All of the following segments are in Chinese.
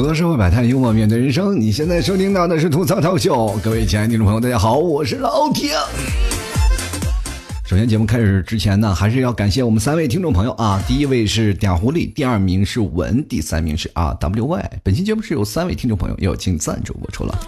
吐槽社会百态，幽默面对人生。你现在收听到的是吐槽套秀，各位亲爱的听众朋友，大家好，我是老铁。首先，节目开始之前呢，还是要感谢我们三位听众朋友啊。第一位是嗲狐狸，第二名是文，第三名是啊 WY。本期节目是由三位听众朋友友情赞助播出了。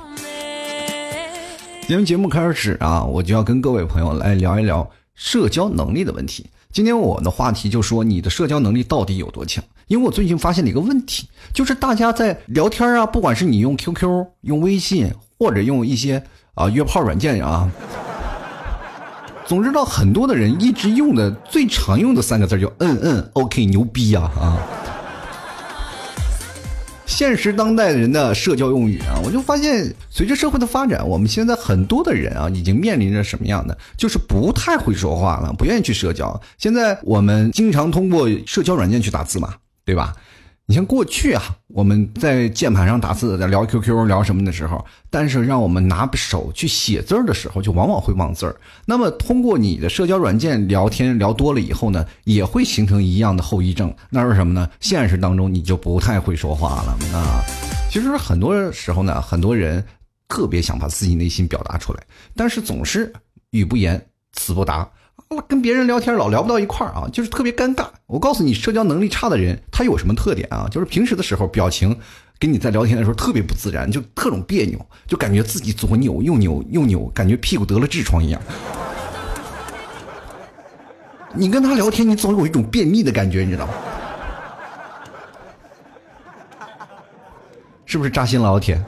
今天节目开始啊，我就要跟各位朋友来聊一聊社交能力的问题。今天我的话题就说你的社交能力到底有多强？因为我最近发现了一个问题，就是大家在聊天啊，不管是你用 QQ、用微信，或者用一些啊约炮软件啊，总知道很多的人一直用的最常用的三个字就嗯嗯 OK 牛逼呀啊！现实当代人的社交用语啊，我就发现，随着社会的发展，我们现在很多的人啊，已经面临着什么样的？就是不太会说话了，不愿意去社交。现在我们经常通过社交软件去打字嘛。对吧？你像过去啊，我们在键盘上打字，在聊 QQ 聊什么的时候，但是让我们拿手去写字的时候，就往往会忘字儿。那么通过你的社交软件聊天聊多了以后呢，也会形成一样的后遗症，那是什么呢？现实当中你就不太会说话了啊。其实很多时候呢，很多人特别想把自己内心表达出来，但是总是语不言，词不达。跟别人聊天老聊不到一块儿啊，就是特别尴尬。我告诉你，社交能力差的人他有什么特点啊？就是平时的时候表情跟你在聊天的时候特别不自然，就特种别扭，就感觉自己左扭右扭又扭，感觉屁股得了痔疮一样。你跟他聊天，你总有一种便秘的感觉，你知道吗？是不是扎心了，老铁？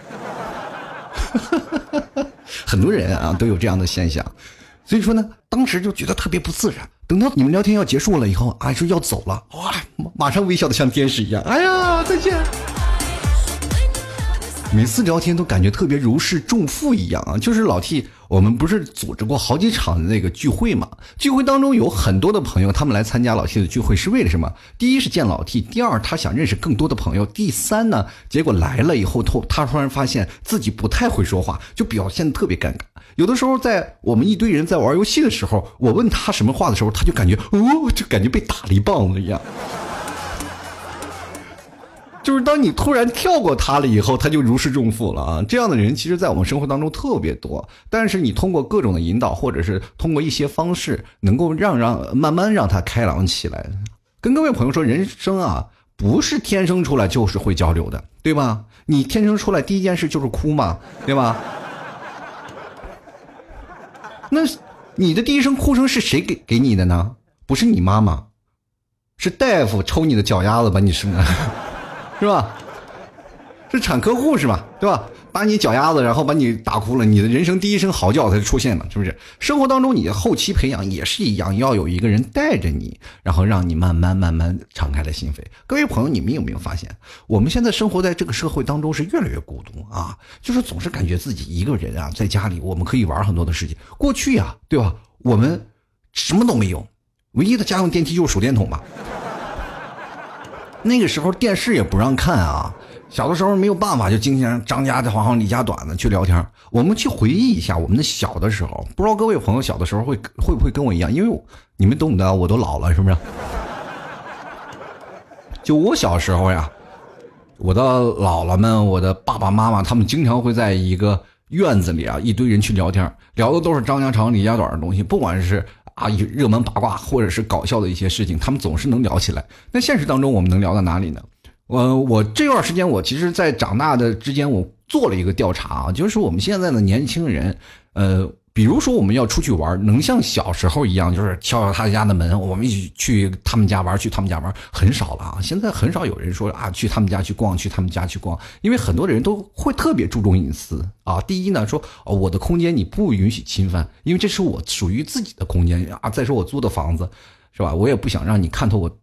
很多人啊都有这样的现象。所以说呢，当时就觉得特别不自然。等到你们聊天要结束了以后，啊，说要走了，哇，马上微笑的像天使一样。哎呀，再见。每次聊天都感觉特别如释重负一样啊。就是老 T，我们不是组织过好几场的那个聚会嘛？聚会当中有很多的朋友，他们来参加老 T 的聚会是为了什么？第一是见老 T，第二他想认识更多的朋友，第三呢，结果来了以后，突他突然发现自己不太会说话，就表现的特别尴尬。有的时候，在我们一堆人在玩游戏的时候，我问他什么话的时候，他就感觉哦，就感觉被打了一棒子一样。就是当你突然跳过他了以后，他就如释重负了啊！这样的人其实，在我们生活当中特别多。但是你通过各种的引导，或者是通过一些方式，能够让让慢慢让他开朗起来。跟各位朋友说，人生啊，不是天生出来就是会交流的，对吧？你天生出来第一件事就是哭嘛，对吧？那，你的第一声哭声是谁给给你的呢？不是你妈妈，是大夫抽你的脚丫子把你生的，是吧？是产科护士嘛，对吧？把你脚丫子，然后把你打哭了，你的人生第一声嚎叫才出现了，是不是？生活当中你的后期培养也是一样，要有一个人带着你，然后让你慢慢慢慢敞开了心扉。各位朋友，你们有没有发现，我们现在生活在这个社会当中是越来越孤独啊？就是总是感觉自己一个人啊，在家里我们可以玩很多的事情。过去呀，对吧？我们什么都没有，唯一的家用电梯就是手电筒吧。那个时候电视也不让看啊。小的时候没有办法，就经常张家长李家短的去聊天。我们去回忆一下我们的小的时候，不知道各位朋友小的时候会会不会跟我一样？因为你们懂得，我都老了，是不是？就我小时候呀，我的姥姥们、我的爸爸妈妈，他们经常会在一个院子里啊，一堆人去聊天，聊的都是张家长李家短的东西，不管是啊热门八卦，或者是搞笑的一些事情，他们总是能聊起来。那现实当中，我们能聊到哪里呢？我我这段时间，我其实，在长大的之间，我做了一个调查啊，就是我们现在的年轻人，呃，比如说我们要出去玩，能像小时候一样，就是敲敲他家的门，我们一起去他们家玩，去他们家玩，很少了啊。现在很少有人说啊，去他们家去逛，去他们家去逛，因为很多人都会特别注重隐私啊。第一呢，说哦，我的空间你不允许侵犯，因为这是我属于自己的空间啊。再说我租的房子，是吧？我也不想让你看透我。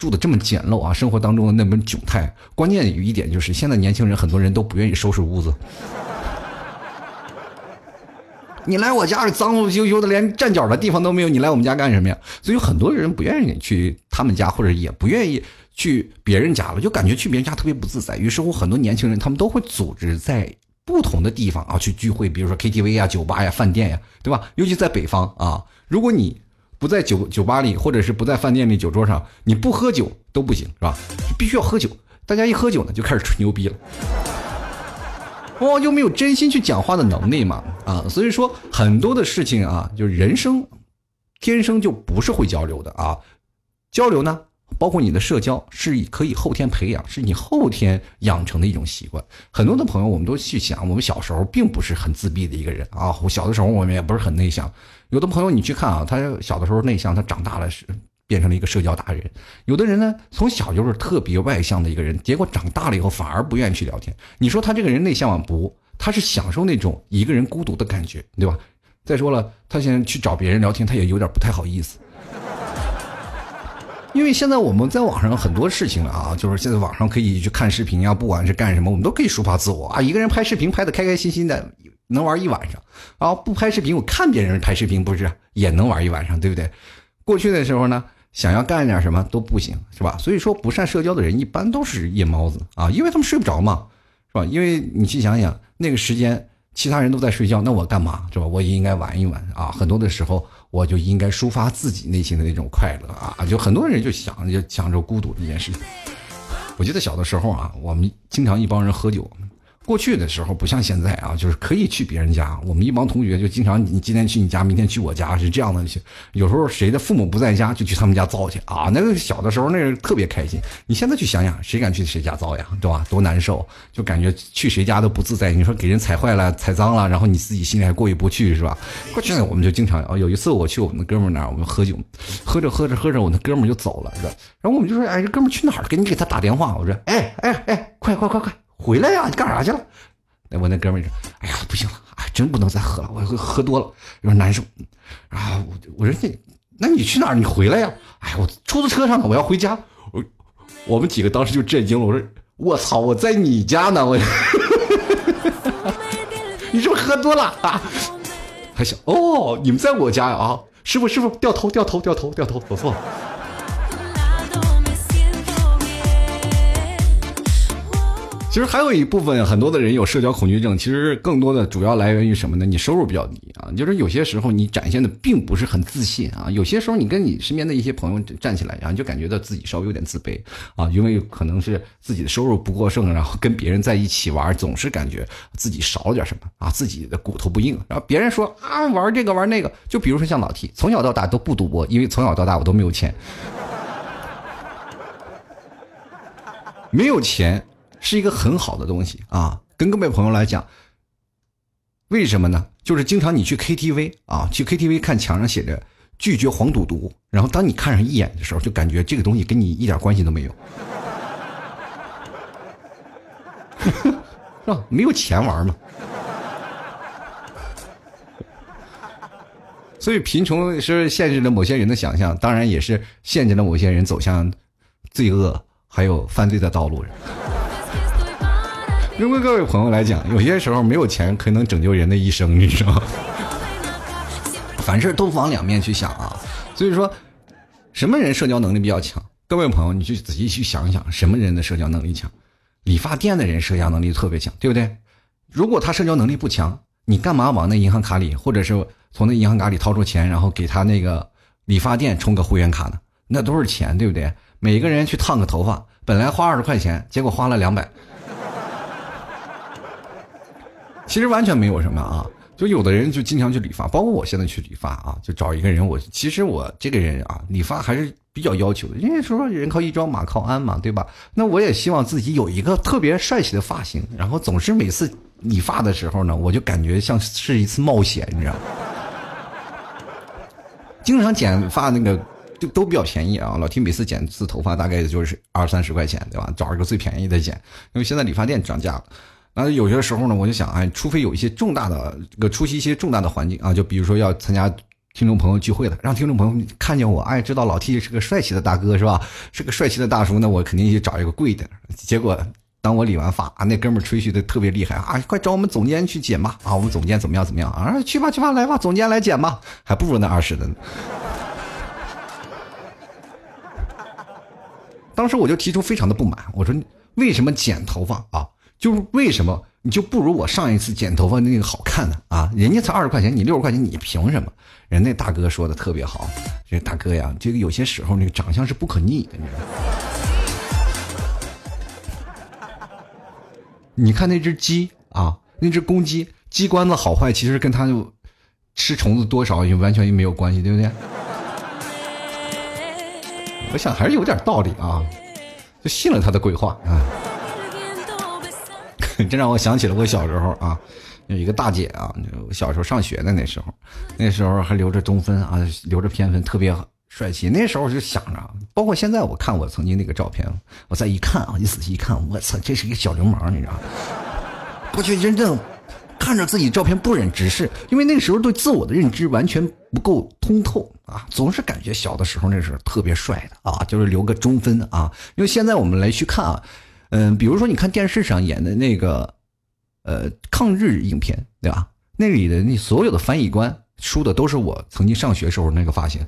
住的这么简陋啊，生活当中的那么窘态。关键有一点就是，现在年轻人很多人都不愿意收拾屋子。你来我家里脏不羞羞的，连站脚的地方都没有，你来我们家干什么呀？所以很多人不愿意去他们家，或者也不愿意去别人家了，就感觉去别人家特别不自在。于是乎，很多年轻人他们都会组织在不同的地方啊去聚会，比如说 KTV 啊、酒吧呀、饭店呀，对吧？尤其在北方啊，如果你。不在酒酒吧里，或者是不在饭店里酒桌上，你不喝酒都不行，是吧？必须要喝酒。大家一喝酒呢，就开始吹牛逼了。往往就没有真心去讲话的能力嘛，啊，所以说很多的事情啊，就是人生天生就不是会交流的啊，交流呢，包括你的社交是可以后天培养，是你后天养成的一种习惯。很多的朋友，我们都去想，我们小时候并不是很自闭的一个人啊，我小的时候我们也不是很内向。有的朋友你去看啊，他小的时候内向，他长大了是。变成了一个社交达人，有的人呢，从小就是特别外向的一个人，结果长大了以后反而不愿意去聊天。你说他这个人内向吗？不，他是享受那种一个人孤独的感觉，对吧？再说了，他现在去找别人聊天，他也有点不太好意思。因为现在我们在网上很多事情啊，就是现在网上可以去看视频呀，不管是干什么，我们都可以抒发自我啊。一个人拍视频拍的开开心心的，能玩一晚上啊。不拍视频，我看别人拍视频，不是也能玩一晚上，对不对？过去的时候呢？想要干点什么都不行，是吧？所以说不善社交的人一般都是夜猫子啊，因为他们睡不着嘛，是吧？因为你去想想，那个时间其他人都在睡觉，那我干嘛，是吧？我也应该玩一玩啊。很多的时候，我就应该抒发自己内心的那种快乐啊。就很多人就想就想着孤独这件事情。我记得小的时候啊，我们经常一帮人喝酒。过去的时候不像现在啊，就是可以去别人家。我们一帮同学就经常，你今天去你家，明天去我家，是这样的。有时候谁的父母不在家，就去他们家造去啊。那个小的时候，那个特别开心。你现在去想想，谁敢去谁家造呀？对吧？多难受，就感觉去谁家都不自在。你说给人踩坏了、踩脏了，然后你自己心里还过意不去，是吧？过去呢，我们就经常啊。有一次我去我们的哥们那儿，我们喝酒，喝着喝着喝着，我那哥们就走了，是吧？然后我们就说：“哎，这哥们去哪儿？给你给他打电话。”我说：“哎哎哎，快快快快！”回来呀！你干啥去了？那我那哥们儿说：“哎呀，不行了，哎，真不能再喝了，我喝多了有点难受。”然后，我我说那那你去哪儿？你回来呀！哎，我出租车上呢，我要回家。我我们几个当时就震惊了。我说：“我操，我在你家呢！”我，你是不是喝多了啊？还想哦，你们在我家呀？啊，师傅师傅，掉头掉头掉头掉头，走错了。其实还有一部分很多的人有社交恐惧症，其实更多的主要来源于什么呢？你收入比较低啊，就是有些时候你展现的并不是很自信啊。有些时候你跟你身边的一些朋友站起来，然后就感觉到自己稍微有点自卑啊，因为可能是自己的收入不过剩，然后跟别人在一起玩，总是感觉自己少了点什么啊，自己的骨头不硬。然后别人说啊，玩这个玩那个，就比如说像老 T，从小到大都不赌博，因为从小到大我都没有钱，没有钱。是一个很好的东西啊，跟各位朋友来讲，为什么呢？就是经常你去 KTV 啊，去 KTV 看墙上写着“拒绝黄赌毒”，然后当你看上一眼的时候，就感觉这个东西跟你一点关系都没有，是吧？没有钱玩嘛。所以贫穷是限制了某些人的想象，当然也是限制了某些人走向罪恶还有犯罪的道路上。因为各位朋友来讲，有些时候没有钱可能拯救人的一生，你知道吗？凡事都往两面去想啊。所以说，什么人社交能力比较强？各位朋友，你去仔细去想想，什么人的社交能力强？理发店的人社交能力特别强，对不对？如果他社交能力不强，你干嘛往那银行卡里，或者是从那银行卡里掏出钱，然后给他那个理发店充个会员卡呢？那都是钱，对不对？每个人去烫个头发，本来花二十块钱，结果花了两百。其实完全没有什么啊，就有的人就经常去理发，包括我现在去理发啊，就找一个人。我其实我这个人啊，理发还是比较要求的，因为说人靠衣装，马靠鞍嘛，对吧？那我也希望自己有一个特别帅气的发型，然后总是每次理发的时候呢，我就感觉像是一次冒险，你知道吗？经常剪发那个就都比较便宜啊，老提每次剪一次头发大概就是二三十块钱，对吧？找一个最便宜的剪，因为现在理发店涨价了。那有些时候呢，我就想，哎，除非有一些重大的这个出席一些重大的环境啊，就比如说要参加听众朋友聚会了，让听众朋友看见我，哎，知道老 T 是个帅气的大哥是吧？是个帅气的大叔，那我肯定去找一个贵的。结果当我理完发啊，那哥们吹嘘的特别厉害啊，快找我们总监去剪吧啊，我们总监怎么样怎么样啊？去吧去吧，来吧，总监来剪吧，还不如那二十的呢。当时我就提出非常的不满，我说为什么剪头发啊？就是为什么你就不如我上一次剪头发那个好看呢？啊，人家才二十块钱，你六十块钱，你凭什么？人那大哥说的特别好，这大哥呀，这个有些时候那个长相是不可逆的，你知道吗？你看那只鸡啊，那只公鸡，鸡冠子好坏，其实跟它就吃虫子多少也完全也没有关系，对不对？我想还是有点道理啊，就信了他的鬼话啊。这让我想起了我小时候啊，有一个大姐啊，小时候上学的那时候，那时候还留着中分啊，留着偏分，特别帅气。那时候就想着，包括现在我看我曾经那个照片，我再一看啊，一仔细一看，我操，这是一个小流氓，你知道吗？过去真正看着自己照片不忍直视，因为那时候对自我的认知完全不够通透啊，总是感觉小的时候那时候特别帅的啊，就是留个中分啊。因为现在我们来去看啊。嗯，比如说你看电视上演的那个，呃，抗日影片，对吧？那里的那所有的翻译官梳的都是我曾经上学时候那个发型，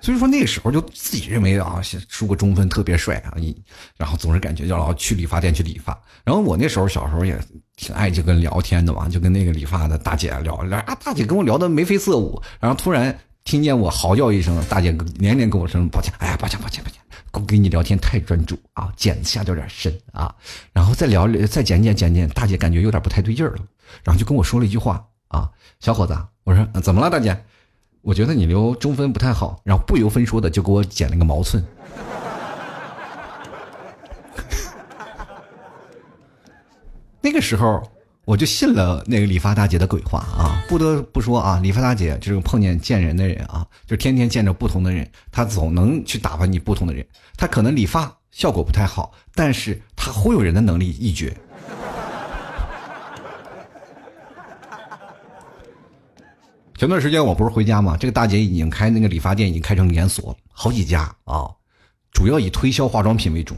所以说那个时候就自己认为啊，梳个中分特别帅啊，一然后总是感觉要去理发店去理发。然后我那时候小时候也挺爱就跟聊天的嘛，就跟那个理发的大姐聊聊啊，大姐跟我聊的眉飞色舞，然后突然。听见我嚎叫一声，大姐连连跟我说抱歉，哎呀，抱歉，抱歉，抱歉，我跟你聊天太专注啊，剪下有点深啊，然后再聊，再剪剪剪剪，大姐感觉有点不太对劲儿了，然后就跟我说了一句话啊，小伙子，我说怎么了，大姐？我觉得你留中分不太好，然后不由分说的就给我剪了个毛寸。那个时候。我就信了那个理发大姐的鬼话啊！不得不说啊，理发大姐就是碰见见人的人啊，就天天见着不同的人，她总能去打发你不同的人。她可能理发效果不太好，但是她忽悠人的能力一绝。前段时间我不是回家吗？这个大姐已经开那个理发店，已经开成连锁，好几家啊，主要以推销化妆品为主。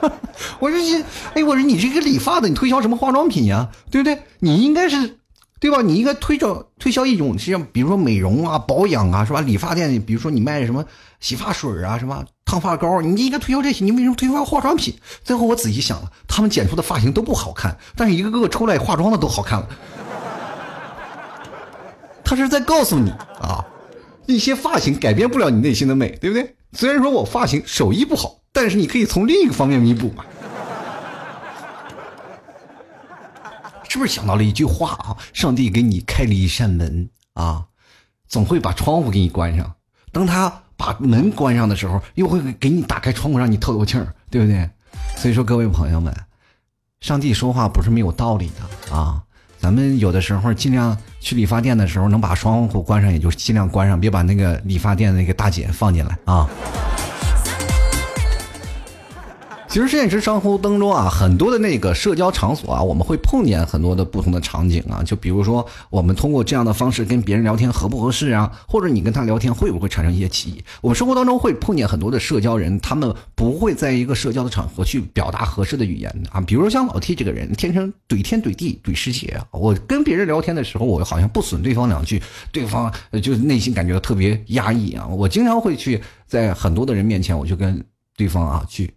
我说你，哎，我说你这个理发的，你推销什么化妆品呀？对不对？你应该是，对吧？你应该推销推销一种，像比如说美容啊、保养啊，是吧？理发店，比如说你卖什么洗发水啊、什么烫发膏，你应该推销这些。你为什么推销化妆品？最后我仔细想了，他们剪出的发型都不好看，但是一个个出来化妆的都好看了。他是在告诉你啊，一些发型改变不了你内心的美，对不对？虽然说我发型手艺不好，但是你可以从另一个方面弥补嘛。是不是想到了一句话啊？上帝给你开了一扇门啊，总会把窗户给你关上。当他把门关上的时候，又会给你打开窗户，让你透透气儿，对不对？所以说，各位朋友们，上帝说话不是没有道理的啊。咱们有的时候尽量去理发店的时候，能把窗户关上，也就尽量关上，别把那个理发店的那个大姐放进来啊。其实现实生活当中啊，很多的那个社交场所啊，我们会碰见很多的不同的场景啊。就比如说，我们通过这样的方式跟别人聊天合不合适啊？或者你跟他聊天会不会产生一些歧义？我们生活当中会碰见很多的社交人，他们不会在一个社交的场合去表达合适的语言啊。比如像老 T 这个人，天生怼天怼地怼世界啊。我跟别人聊天的时候，我好像不损对方两句，对方就内心感觉特别压抑啊。我经常会去在很多的人面前，我就跟对方啊去。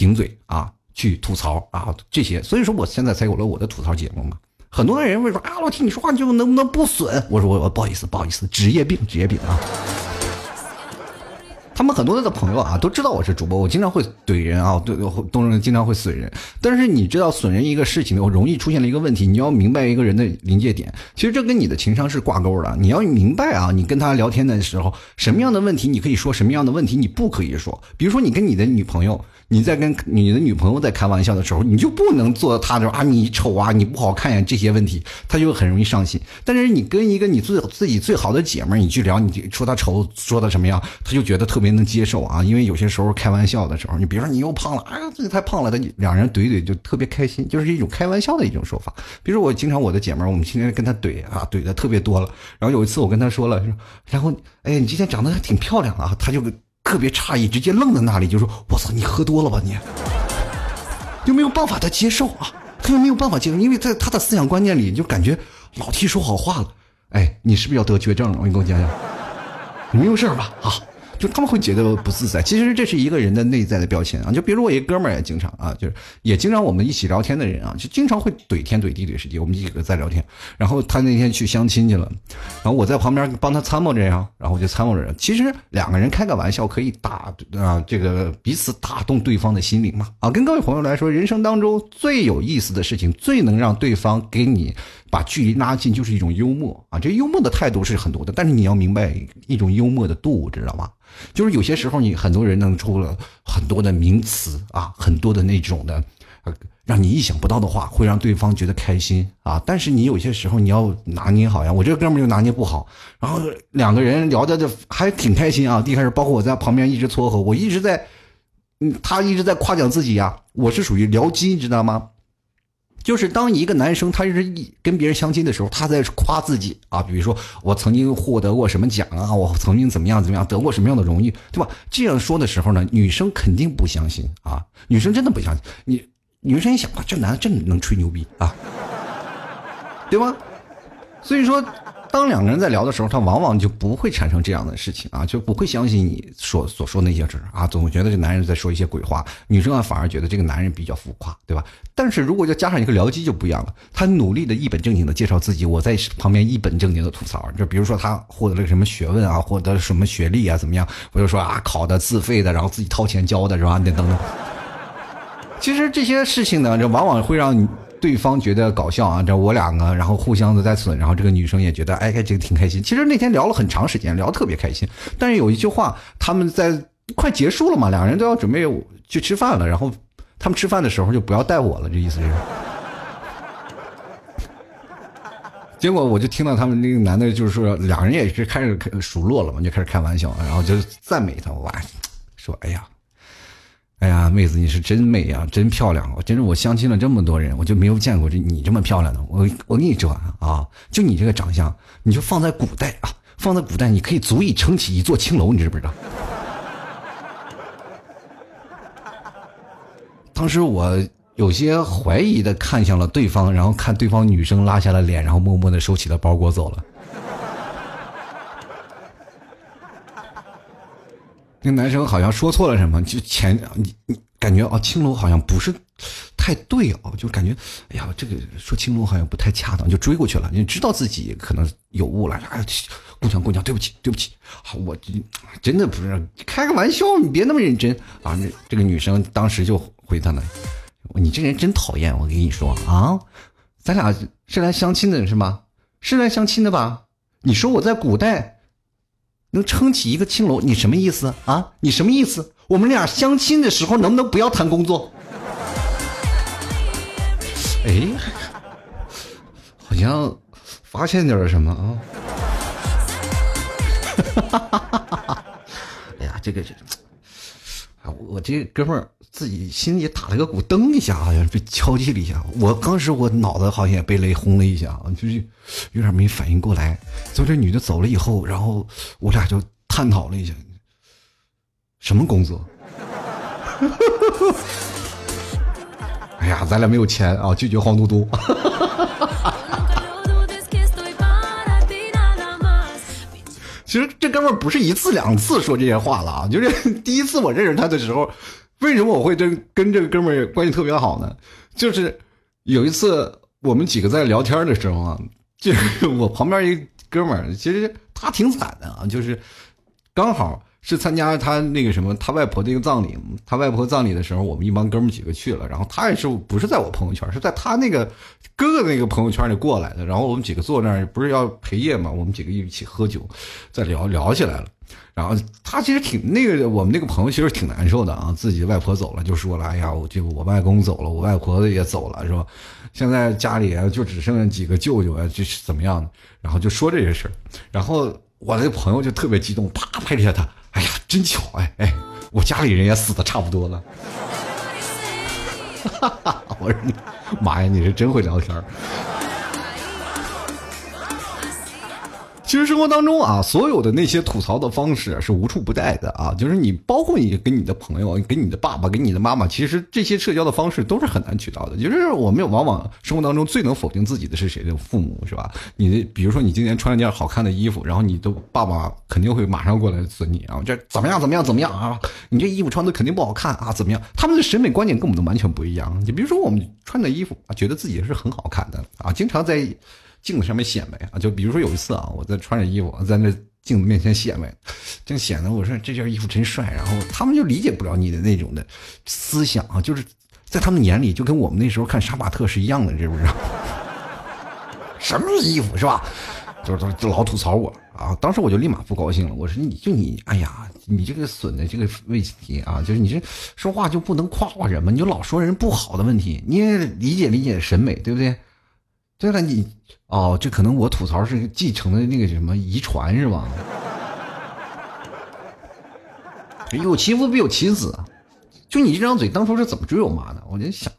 顶嘴啊，去吐槽啊，这些，所以说我现在才有了我的吐槽节目嘛。很多人会说啊，老听你说话就能不能不损？我说我我不好意思，不好意思，职业病，职业病啊。他们很多的朋友啊，都知道我是主播，我经常会怼人啊，对，都人经常会损人。但是你知道损人一个事情，我容易出现了一个问题，你要明白一个人的临界点，其实这跟你的情商是挂钩的。你要明白啊，你跟他聊天的时候，什么样的问题你可以说，什么样的问题你不可以说。比如说你跟你的女朋友。你在跟你的女朋友在开玩笑的时候，你就不能做她的啊，你丑啊，你不好看呀，这些问题，她就很容易伤心。但是你跟一个你最自己最好的姐们儿，你去聊，你说她丑，说她什么样，她就觉得特别能接受啊。因为有些时候开玩笑的时候，你比如说你又胖了，哎呀，这个太胖了，他两人怼怼就特别开心，就是一种开玩笑的一种说法。比如我经常我的姐们儿，我们今天跟她怼啊，怼的特别多了。然后有一次我跟她说了，说然后哎，你今天长得还挺漂亮啊，她就。特别诧异，直接愣在那里，就说：“我操，你喝多了吧你？”就没有办法他接受啊，他又没有办法接受，因为在他的思想观念里，就感觉老 T 说好话了。哎，你是不是要得绝症了？我给你讲讲，你没有事吧？啊，就他们会觉得不自在。其实这是一个人的内在的标签啊。就比如我一哥们儿也经常啊，就是也经常我们一起聊天的人啊，就经常会怼天怼地怼世界。我们几个在聊天，然后他那天去相亲去了，然后我在旁边帮他参谋着呀，然后我就参谋着。其实两个人开个玩笑可以打啊，这个彼此打动对方的心灵嘛啊。跟各位朋友来说，人生当中最有意思的事情，最能让对方给你。把距离拉近就是一种幽默啊！这幽默的态度是很多的，但是你要明白一种幽默的度，知道吗？就是有些时候你很多人能出了很多的名词啊，很多的那种的，让你意想不到的话，会让对方觉得开心啊。但是你有些时候你要拿捏好呀，我这哥们就拿捏不好，然后两个人聊的就还挺开心啊。一开始包括我在旁边一直撮合，我一直在，嗯，他一直在夸奖自己呀。我是属于聊基，知道吗？就是当一个男生他是一跟别人相亲的时候，他在夸自己啊，比如说我曾经获得过什么奖啊，我曾经怎么样怎么样，得过什么样的荣誉，对吧？这样说的时候呢，女生肯定不相信啊，女生真的不相信。你女生一想啊，这男的真能吹牛逼啊，对吗？所以说。当两个人在聊的时候，他往往就不会产生这样的事情啊，就不会相信你所所说那些事啊，总觉得这男人在说一些鬼话，女生啊反而觉得这个男人比较浮夸，对吧？但是如果要加上一个聊机就不一样了，他努力的一本正经的介绍自己，我在旁边一本正经的吐槽，就比如说他获得了什么学问啊，获得了什么学历啊，怎么样？我就说啊，考的自费的，然后自己掏钱交的是吧？等等。其实这些事情呢，就往往会让你。对方觉得搞笑啊，这我两个，然后互相的在损，然后这个女生也觉得，哎，这个挺开心。其实那天聊了很长时间，聊得特别开心。但是有一句话，他们在快结束了嘛，两个人都要准备去吃饭了，然后他们吃饭的时候就不要带我了，这意思是。结果我就听到他们那个男的，就是说两人也是开始数落了嘛，就开始开玩笑，然后就赞美他，哇，说，哎呀。哎呀，妹子，你是真美呀，真漂亮！我真是我相亲了这么多人，我就没有见过这你这么漂亮的。我我跟你说啊，就你这个长相，你就放在古代啊，放在古代你可以足以撑起一座青楼，你知不知道？当时我有些怀疑的看向了对方，然后看对方女生拉下了脸，然后默默的收起了包裹走了。那男生好像说错了什么，就前你你感觉啊，青楼好像不是太对哦，就感觉哎呀，这个说青楼好像不太恰当，就追过去了。你知道自己可能有误了，哎，姑娘姑娘，对不起对不起，我真的不是开个玩笑，你别那么认真啊。那这个女生当时就回他了，你这人真讨厌，我跟你说啊，咱俩是来相亲的是吗？是来相亲的吧？你说我在古代。能撑起一个青楼，你什么意思啊？你什么意思？我们俩相亲的时候能不能不要谈工作？哎，好像发现点什么啊！哎呀，这个这，啊，我这哥们儿。自己心里打了个鼓，噔一下，好像被敲击了一下。我当时我脑子好像也被雷轰了一下，就是有点没反应过来。就这女的走了以后，然后我俩就探讨了一下，什么工作？哎呀，咱俩没有钱啊，拒绝黄嘟嘟。其实这哥们不是一次两次说这些话了啊，就是第一次我认识他的时候。为什么我会跟跟这个哥们儿关系特别好呢？就是有一次我们几个在聊天的时候啊，就是我旁边一哥们儿，其实他挺惨的啊，就是刚好是参加他那个什么他外婆的一个葬礼，他外婆葬礼的时候，我们一帮哥们几个去了，然后他也是不是在我朋友圈，是在他那个哥哥那个朋友圈里过来的，然后我们几个坐那儿不是要陪夜嘛，我们几个一起喝酒，在聊聊起来了。然后他其实挺那个，我们那个朋友其实挺难受的啊，自己外婆走了，就说了，哎呀，我这个我外公走了，我外婆也走了，是吧？现在家里就只剩下几个舅舅啊，这是怎么样的？然后就说这些事儿，然后我那个朋友就特别激动，啪拍了一下他，哎呀，真巧，哎哎，我家里人也死的差不多了。哈哈，我说你妈呀，你是真会聊天儿。其实生活当中啊，所有的那些吐槽的方式是无处不在的啊，就是你包括你跟你的朋友、跟你的爸爸、跟你的妈妈，其实这些社交的方式都是很难取到的。就是我们往往生活当中最能否定自己的是谁的父母是吧？你的比如说你今天穿了件好看的衣服，然后你的爸爸肯定会马上过来损你啊，这怎么样怎么样怎么样啊？你这衣服穿的肯定不好看啊，怎么样？他们的审美观点跟我们都完全不一样。你比如说我们穿的衣服啊，觉得自己是很好看的啊，经常在。镜子上面显摆啊，就比如说有一次啊，我在穿着衣服在那镜子面前显摆，正显得我说这件衣服真帅，然后他们就理解不了你的那种的思想啊，就是在他们眼里就跟我们那时候看杀马特是一样的，知不知道？什么衣服是吧？就是就老吐槽我啊，当时我就立马不高兴了，我说你就你，哎呀，你这个损的这个问题啊，就是你这说话就不能夸夸人吗？你就老说人不好的问题，你也理解理解审美，对不对？对了，你哦，这可能我吐槽是继承的那个什么遗传是吧？有其父必有其子，就你这张嘴当初是怎么追我妈的？我就想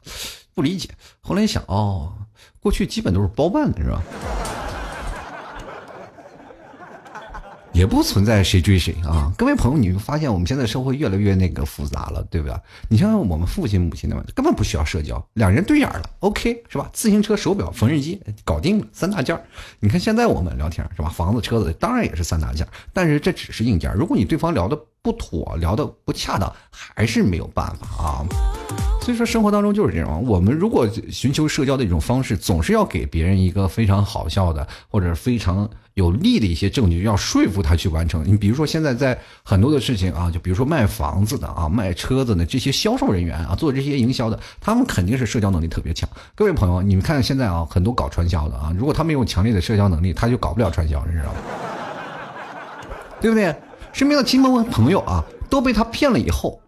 不理解，后来一想哦，过去基本都是包办的是吧？也不存在谁追谁啊！各位朋友，你会发现我们现在社会越来越那个复杂了，对不对？你像我们父亲母亲的嘛，根本不需要社交，两人对眼了，OK 是吧？自行车、手表、缝纫机搞定了，三大件儿你看现在我们聊天是吧？房子、车子当然也是三大件儿但是这只是硬件。如果你对方聊的不妥，聊的不恰当，还是没有办法啊。所以说生活当中就是这种，我们如果寻求社交的一种方式，总是要给别人一个非常好笑的或者非常。有利的一些证据，要说服他去完成。你比如说，现在在很多的事情啊，就比如说卖房子的啊、卖车子的这些销售人员啊，做这些营销的，他们肯定是社交能力特别强。各位朋友，你们看现在啊，很多搞传销的啊，如果他没有强烈的社交能力，他就搞不了传销，你知道吗？对不对？身边的亲朋朋友啊，都被他骗了以后，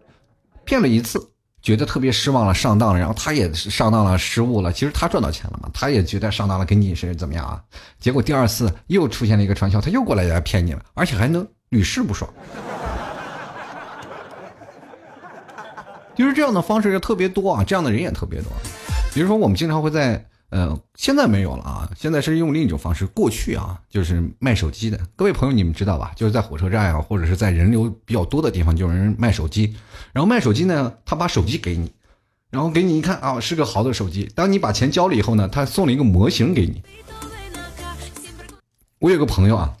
骗了一次。觉得特别失望了，上当了，然后他也上当了，失误了。其实他赚到钱了嘛，他也觉得上当了，跟你是怎么样啊？结果第二次又出现了一个传销，他又过来来骗你了，而且还能屡试不爽。就是这样的方式就特别多啊，这样的人也特别多。比如说，我们经常会在。嗯，现在没有了啊！现在是用另一种方式。过去啊，就是卖手机的。各位朋友，你们知道吧？就是在火车站啊，或者是在人流比较多的地方，就有人卖手机。然后卖手机呢，他把手机给你，然后给你一看啊，是个好的手机。当你把钱交了以后呢，他送了一个模型给你。我有个朋友啊。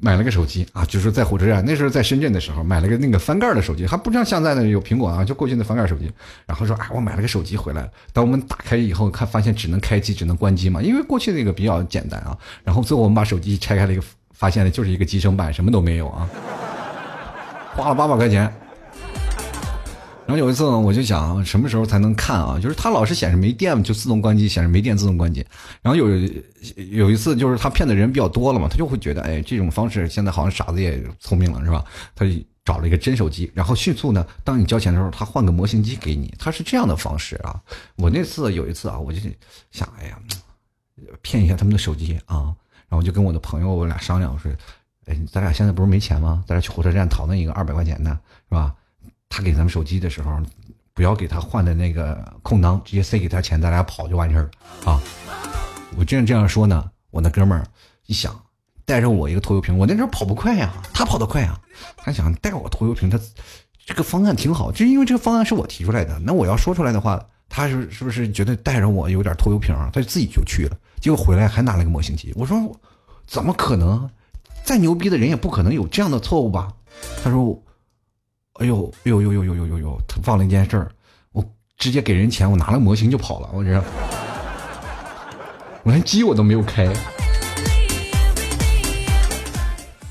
买了个手机啊，就是在火车站，那时候在深圳的时候，买了个那个翻盖的手机，还不像现在的有苹果啊，就过去的翻盖手机。然后说啊，我买了个手机回来了，当我们打开以后，看发现只能开机，只能关机嘛，因为过去那个比较简单啊。然后最后我们把手机拆开了一个，发现的就是一个集成版，什么都没有啊，花了八百块钱。然后有一次呢，我就想什么时候才能看啊？就是它老是显示没电就自动关机；显示没电自动关机。然后有有一次，就是他骗的人比较多了嘛，他就会觉得，哎，这种方式现在好像傻子也聪明了，是吧？他就找了一个真手机，然后迅速呢，当你交钱的时候，他换个模型机给你，他是这样的方式啊。我那次有一次啊，我就想，哎呀，骗一下他们的手机啊。然后就跟我的朋友我俩商量，我说，哎，咱俩现在不是没钱吗？咱俩去火车站讨论一个二百块钱的，是吧？他给咱们手机的时候，不要给他换的那个空档，直接塞给他钱，咱俩跑就完事儿啊！我这样这样说呢，我那哥们儿一想，带着我一个拖油瓶，我那时候跑不快呀，他跑得快呀，他想带我拖油瓶，他这个方案挺好，就因为这个方案是我提出来的，那我要说出来的话，他是是不是觉得带着我有点拖油瓶啊，他就自己就去了，结果回来还拿了个模型机，我说怎么可能？再牛逼的人也不可能有这样的错误吧？他说。哎呦，呦呦呦呦呦呦呦！他忘了一件事儿，我直接给人钱，我拿了模型就跑了。我这，我连机我都没有开。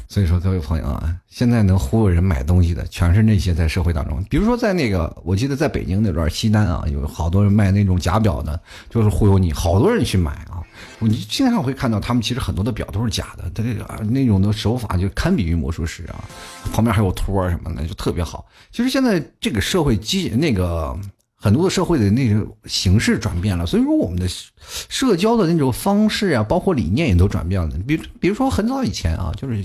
所以说，各位朋友啊，现在能忽悠人买东西的，全是那些在社会当中，比如说在那个，我记得在北京那段西单啊，有好多人卖那种假表的，就是忽悠你，好多人去买啊。你经常会看到他们其实很多的表都是假的，他这个那种的手法就堪比于魔术师啊，旁边还有托什么的，就特别好。其实现在这个社会机那个很多的社会的那种形式转变了，所以说我们的社交的那种方式啊，包括理念也都转变了。比比如说很早以前啊，就是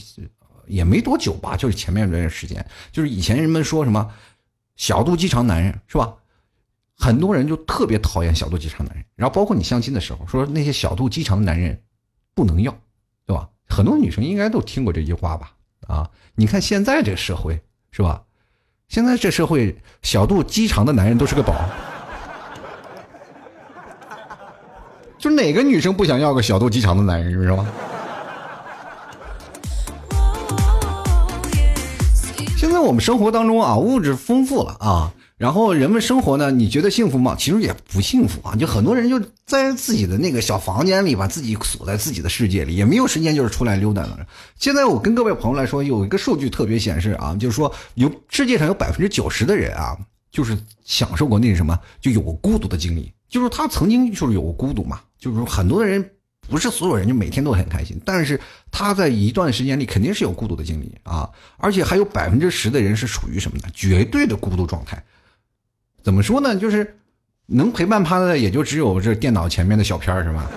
也没多久吧，就是前面这段时间，就是以前人们说什么小肚鸡肠男人是吧？很多人就特别讨厌小肚鸡肠男人，然后包括你相亲的时候说那些小肚鸡肠的男人不能要，对吧？很多女生应该都听过这句话吧？啊，你看现在这社会是吧？现在这社会小肚鸡肠的男人都是个宝，就哪个女生不想要个小肚鸡肠的男人，是吧？现在我们生活当中啊，物质丰富了啊。然后人们生活呢？你觉得幸福吗？其实也不幸福啊！就很多人就在自己的那个小房间里，把自己锁在自己的世界里，也没有时间就是出来溜达了。现在我跟各位朋友来说，有一个数据特别显示啊，就是说有世界上有百分之九十的人啊，就是享受过那什么，就有过孤独的经历，就是他曾经就是有过孤独嘛。就是说很多的人不是所有人就每天都很开心，但是他在一段时间里肯定是有孤独的经历啊，而且还有百分之十的人是属于什么呢？绝对的孤独状态。怎么说呢？就是能陪伴他的，也就只有这电脑前面的小片儿，是吧？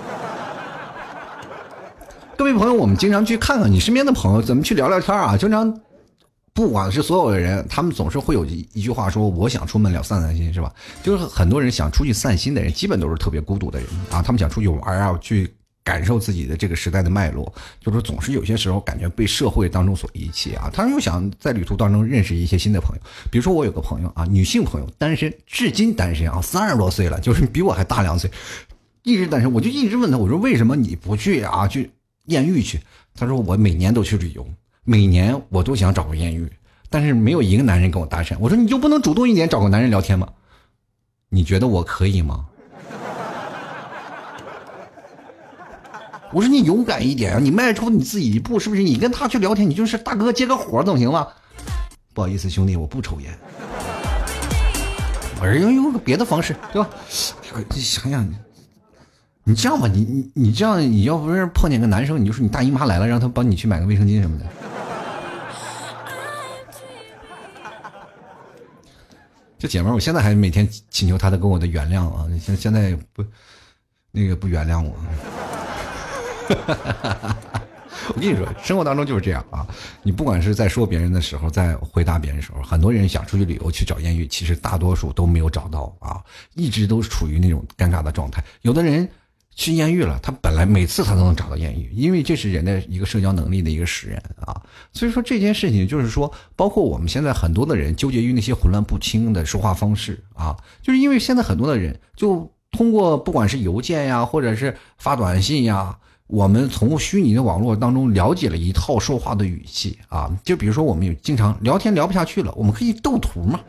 各位朋友，我们经常去看看你身边的朋友，怎么去聊聊天啊？经常，不管是所有的人，他们总是会有一一句话说：“我想出门了散散心，是吧？”就是很多人想出去散心的人，基本都是特别孤独的人啊。他们想出去玩啊，去。感受自己的这个时代的脉络，就是总是有些时候感觉被社会当中所遗弃啊。他又想在旅途当中认识一些新的朋友，比如说我有个朋友啊，女性朋友，单身，至今单身啊，三十多岁了，就是比我还大两岁，一直单身。我就一直问他，我说为什么你不去啊？去艳遇去？他说我每年都去旅游，每年我都想找个艳遇，但是没有一个男人跟我搭讪。我说你就不能主动一点找个男人聊天吗？你觉得我可以吗？我说你勇敢一点啊！你迈出你自己一步，是不是？你跟他去聊天，你就是大哥接个活总行吗？不好意思，兄弟，我不抽烟。我是用用个别的方式，对吧？你想想，你这样吧，你你你这样，你要不是碰见个男生，你就说你大姨妈来了，让他帮你去买个卫生巾什么的。这姐们，我现在还每天请求她的跟我的原谅啊！现现在不，那个不原谅我。我跟你说，生活当中就是这样啊！你不管是在说别人的时候，在回答别人的时候，很多人想出去旅游去找艳遇，其实大多数都没有找到啊，一直都处于那种尴尬的状态。有的人去艳遇了，他本来每次他都能找到艳遇，因为这是人的一个社交能力的一个使然啊。所以说这件事情就是说，包括我们现在很多的人纠结于那些混乱不清的说话方式啊，就是因为现在很多的人就通过不管是邮件呀，或者是发短信呀。我们从虚拟的网络当中了解了一套说话的语气啊，就比如说我们有经常聊天聊不下去了，我们可以斗图嘛。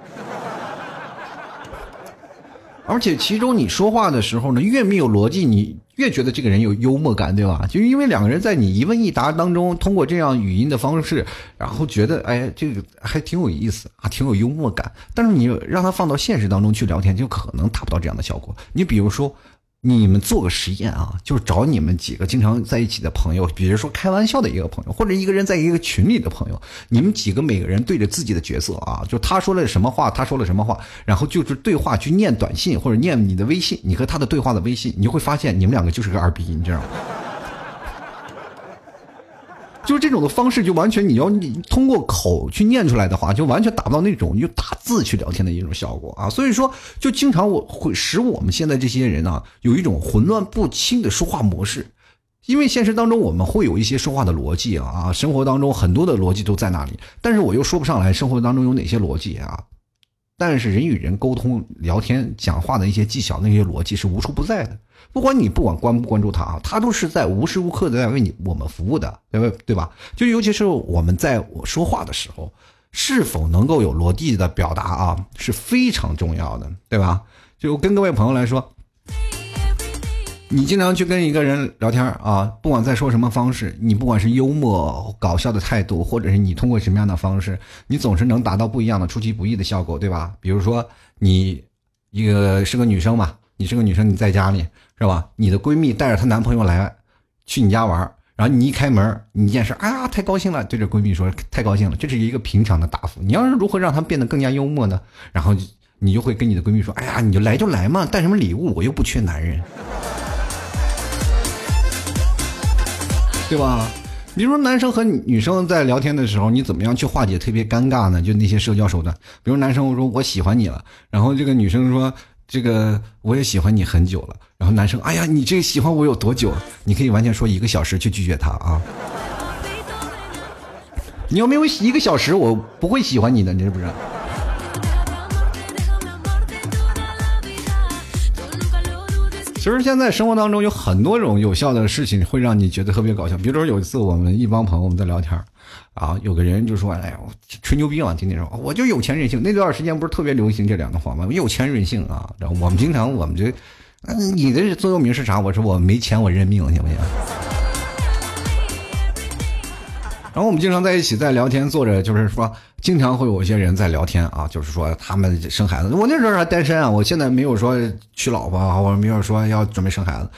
而且其中你说话的时候呢，越没有逻辑，你越觉得这个人有幽默感，对吧？就因为两个人在你一问一答当中，通过这样语音的方式，然后觉得哎，这个还挺有意思啊，挺有幽默感。但是你让他放到现实当中去聊天，就可能达不到这样的效果。你比如说。你们做个实验啊，就是找你们几个经常在一起的朋友，比如说开玩笑的一个朋友，或者一个人在一个群里的朋友，你们几个每个人对着自己的角色啊，就他说了什么话，他说了什么话，然后就是对话去念短信或者念你的微信，你和他的对话的微信，你会发现你们两个就是个二逼，你知道吗？就这种的方式，就完全你要你通过口去念出来的话，就完全达不到那种用打字去聊天的一种效果啊。所以说，就经常我会使我们现在这些人啊，有一种混乱不清的说话模式。因为现实当中我们会有一些说话的逻辑啊，生活当中很多的逻辑都在那里，但是我又说不上来生活当中有哪些逻辑啊。但是人与人沟通、聊天、讲话的一些技巧，那些逻辑是无处不在的。不管你不管关不关注他啊，他都是在无时无刻的在为你我们服务的，对不对吧？就尤其是我们在我说话的时候，是否能够有逻辑的表达啊，是非常重要的，对吧？就跟各位朋友来说，你经常去跟一个人聊天啊，不管在说什么方式，你不管是幽默搞笑的态度，或者是你通过什么样的方式，你总是能达到不一样的出其不意的效果，对吧？比如说你一个是个女生嘛，你是个女生，你在家里。是吧？你的闺蜜带着她男朋友来，去你家玩然后你一开门，你一件事，哎呀，太高兴了，对着闺蜜说，太高兴了，这是一个平常的答复。你要是如何让她变得更加幽默呢？然后你就会跟你的闺蜜说，哎呀，你就来就来嘛，带什么礼物？我又不缺男人，对吧？比如说男生和女生在聊天的时候，你怎么样去化解特别尴尬呢？就那些社交手段，比如男生说我喜欢你了，然后这个女生说。这个我也喜欢你很久了，然后男生，哎呀，你这个喜欢我有多久？你可以完全说一个小时去拒绝他啊。你要没有一个小时，我不会喜欢你的，你知不知其实现在生活当中有很多种有效的事情会让你觉得特别搞笑。比如说有一次我们一帮朋友我们在聊天啊，有个人就说：“哎呀，吹牛逼嘛，天天说我就有钱任性。”那段时间不是特别流行这两个话吗？有钱任性啊！然后我们经常我们就，嗯，你的座右铭是啥？我说我没钱我认命，行不行？然后我们经常在一起在聊天，坐着就是说，经常会有一些人在聊天啊，就是说他们生孩子。我那时候还单身啊，我现在没有说娶老婆，我没有说要准备生孩子。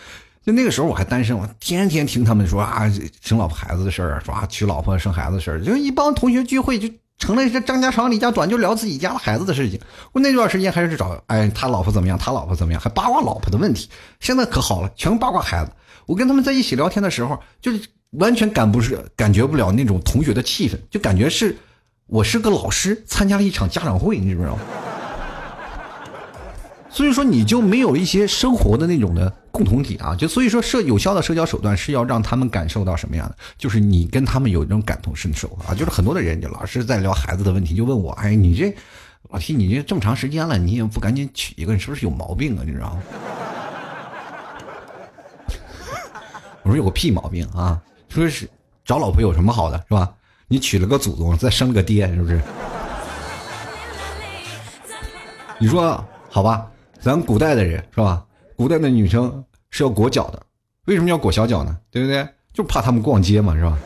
就那个时候我还单身，我天天听他们说啊，生老婆孩子的事儿，说啊娶老婆生孩子的事儿，就一帮同学聚会就成了这张家长李家短，就聊自己家的孩子的事情。我那段时间还是找哎他老婆怎么样，他老婆怎么样，还八卦老婆的问题。现在可好了，全八卦孩子。我跟他们在一起聊天的时候，就是。完全感不是感觉不了那种同学的气氛，就感觉是我是个老师参加了一场家长会，你知不知道？所以说你就没有一些生活的那种的共同体啊，就所以说社有效的社交手段是要让他们感受到什么样的？就是你跟他们有这种感同身受啊，就是很多的人就老是在聊孩子的问题，就问我，哎，你这老提你这这么长时间了，你也不赶紧娶一个，你是不是有毛病啊？你知道吗？我说有个屁毛病啊！说是找老婆有什么好的，是吧？你娶了个祖宗，再生了个爹，是不是？你说好吧？咱古代的人是吧？古代的女生是要裹脚的，为什么要裹小脚呢？对不对？就怕他们逛街嘛，是吧？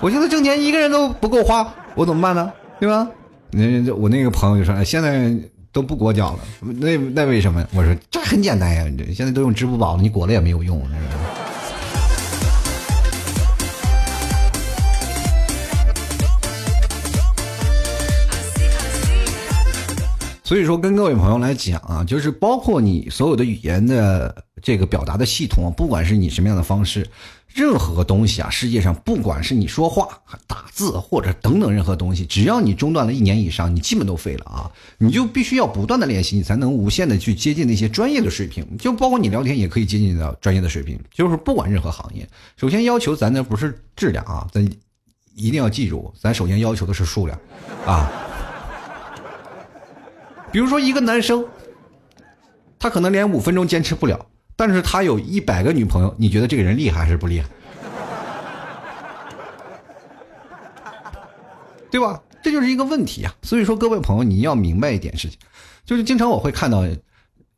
我现在挣钱一个人都不够花，我怎么办呢？对吧？那我那个朋友就说，现在都不裹脚了，那那为什么？我说这很简单呀，现在都用支付宝了，你裹了也没有用，所以说，跟各位朋友来讲啊，就是包括你所有的语言的这个表达的系统，不管是你什么样的方式，任何东西啊，世界上不管是你说话、打字或者等等任何东西，只要你中断了一年以上，你基本都废了啊！你就必须要不断的练习，你才能无限的去接近那些专业的水平。就包括你聊天也可以接近到专业的水平。就是不管任何行业，首先要求咱那不是质量啊，咱一定要记住，咱首先要求的是数量啊。比如说一个男生，他可能连五分钟坚持不了，但是他有一百个女朋友，你觉得这个人厉害还是不厉害？对吧？这就是一个问题啊。所以说，各位朋友，你要明白一点事情，就是经常我会看到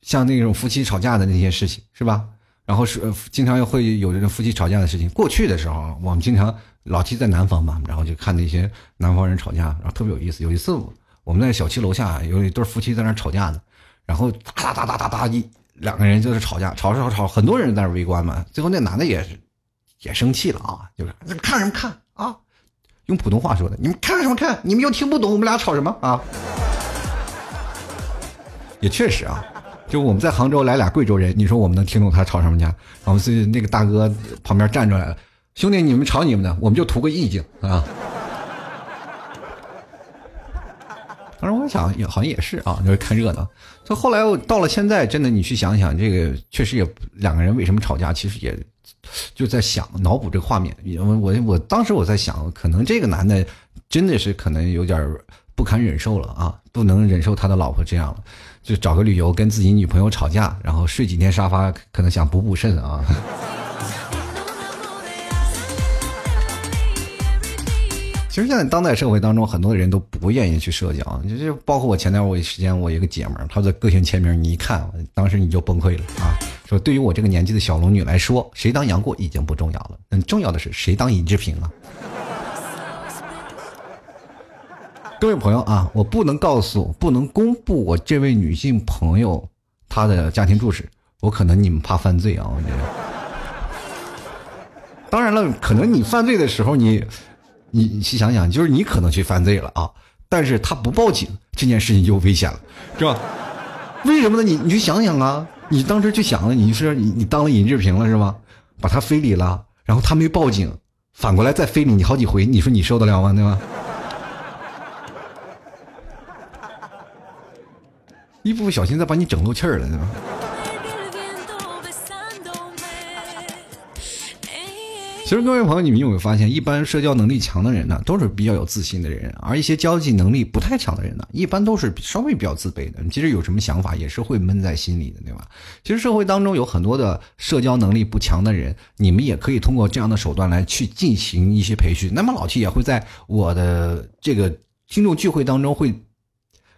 像那种夫妻吵架的那些事情，是吧？然后是经常会有这种夫妻吵架的事情。过去的时候，我们经常老提在南方嘛，然后就看那些南方人吵架，然后特别有意思。有一次。我们在小区楼下有一对夫妻在那吵架呢，然后哒哒哒哒哒哒一两个人就是吵架，吵吵吵，很多人在那围观嘛。最后那男的也是也生气了啊，就是看什么看啊？用普通话说的，你们看什么看？你们又听不懂我们俩吵什么啊？也确实啊，就我们在杭州来俩贵州人，你说我们能听懂他吵什么架？然后是那个大哥旁边站出来了，兄弟你们吵你们的，我们就图个意境啊。当时我想，也好像也是啊，就是看热闹。就后来我到了现在，真的你去想想，这个确实也两个人为什么吵架，其实也就在想脑补这个画面。我我我当时我在想，可能这个男的真的是可能有点不堪忍受了啊，不能忍受他的老婆这样了，就找个理由跟自己女朋友吵架，然后睡几天沙发，可能想补补肾啊。其实现在当代社会当中，很多人都不愿意去社交，就就包括我前段我时间，我一个姐们儿，她的个性签名，你一看，当时你就崩溃了啊！说对于我这个年纪的小龙女来说，谁当杨过已经不重要了，很，重要的是谁当尹志平啊！各位朋友啊，我不能告诉，不能公布我这位女性朋友她的家庭住址，我可能你们怕犯罪啊！我觉得，当然了，可能你犯罪的时候你。你你细想想，就是你可能去犯罪了啊，但是他不报警，这件事情就危险了，是吧？为什么呢？你你去想想啊，你当时去想了，你是你你当了尹志平了是吧？把他非礼了，然后他没报警，反过来再非礼你好几回，你说你受得了吗？对吧？一不小心再把你整漏气儿了，对吧？其实各位朋友，你们有没有发现，一般社交能力强的人呢，都是比较有自信的人，而一些交际能力不太强的人呢，一般都是稍微比较自卑的。其实有什么想法也是会闷在心里的，对吧？其实社会当中有很多的社交能力不强的人，你们也可以通过这样的手段来去进行一些培训。那么老 T 也会在我的这个听众聚会当中会。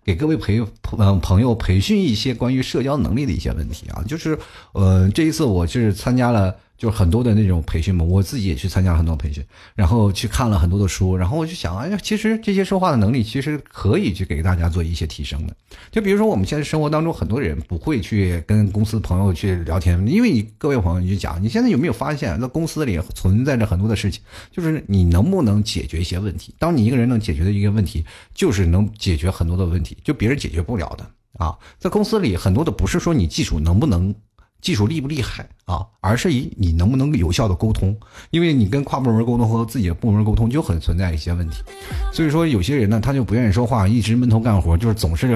给各位培嗯朋友培训一些关于社交能力的一些问题啊，就是呃这一次我是参加了。就是很多的那种培训嘛，我自己也去参加很多培训，然后去看了很多的书，然后我就想，哎呀，其实这些说话的能力其实可以去给大家做一些提升的。就比如说我们现在生活当中很多人不会去跟公司朋友去聊天，因为你各位朋友你就讲，你现在有没有发现，在公司里存在着很多的事情，就是你能不能解决一些问题？当你一个人能解决的一个问题，就是能解决很多的问题，就别人解决不了的啊。在公司里很多的不是说你技术能不能。技术厉不厉害啊？而是以你能不能有效的沟通，因为你跟跨部门沟通和自己的部门沟通就很存在一些问题。所以说有些人呢，他就不愿意说话，一直闷头干活，就是总是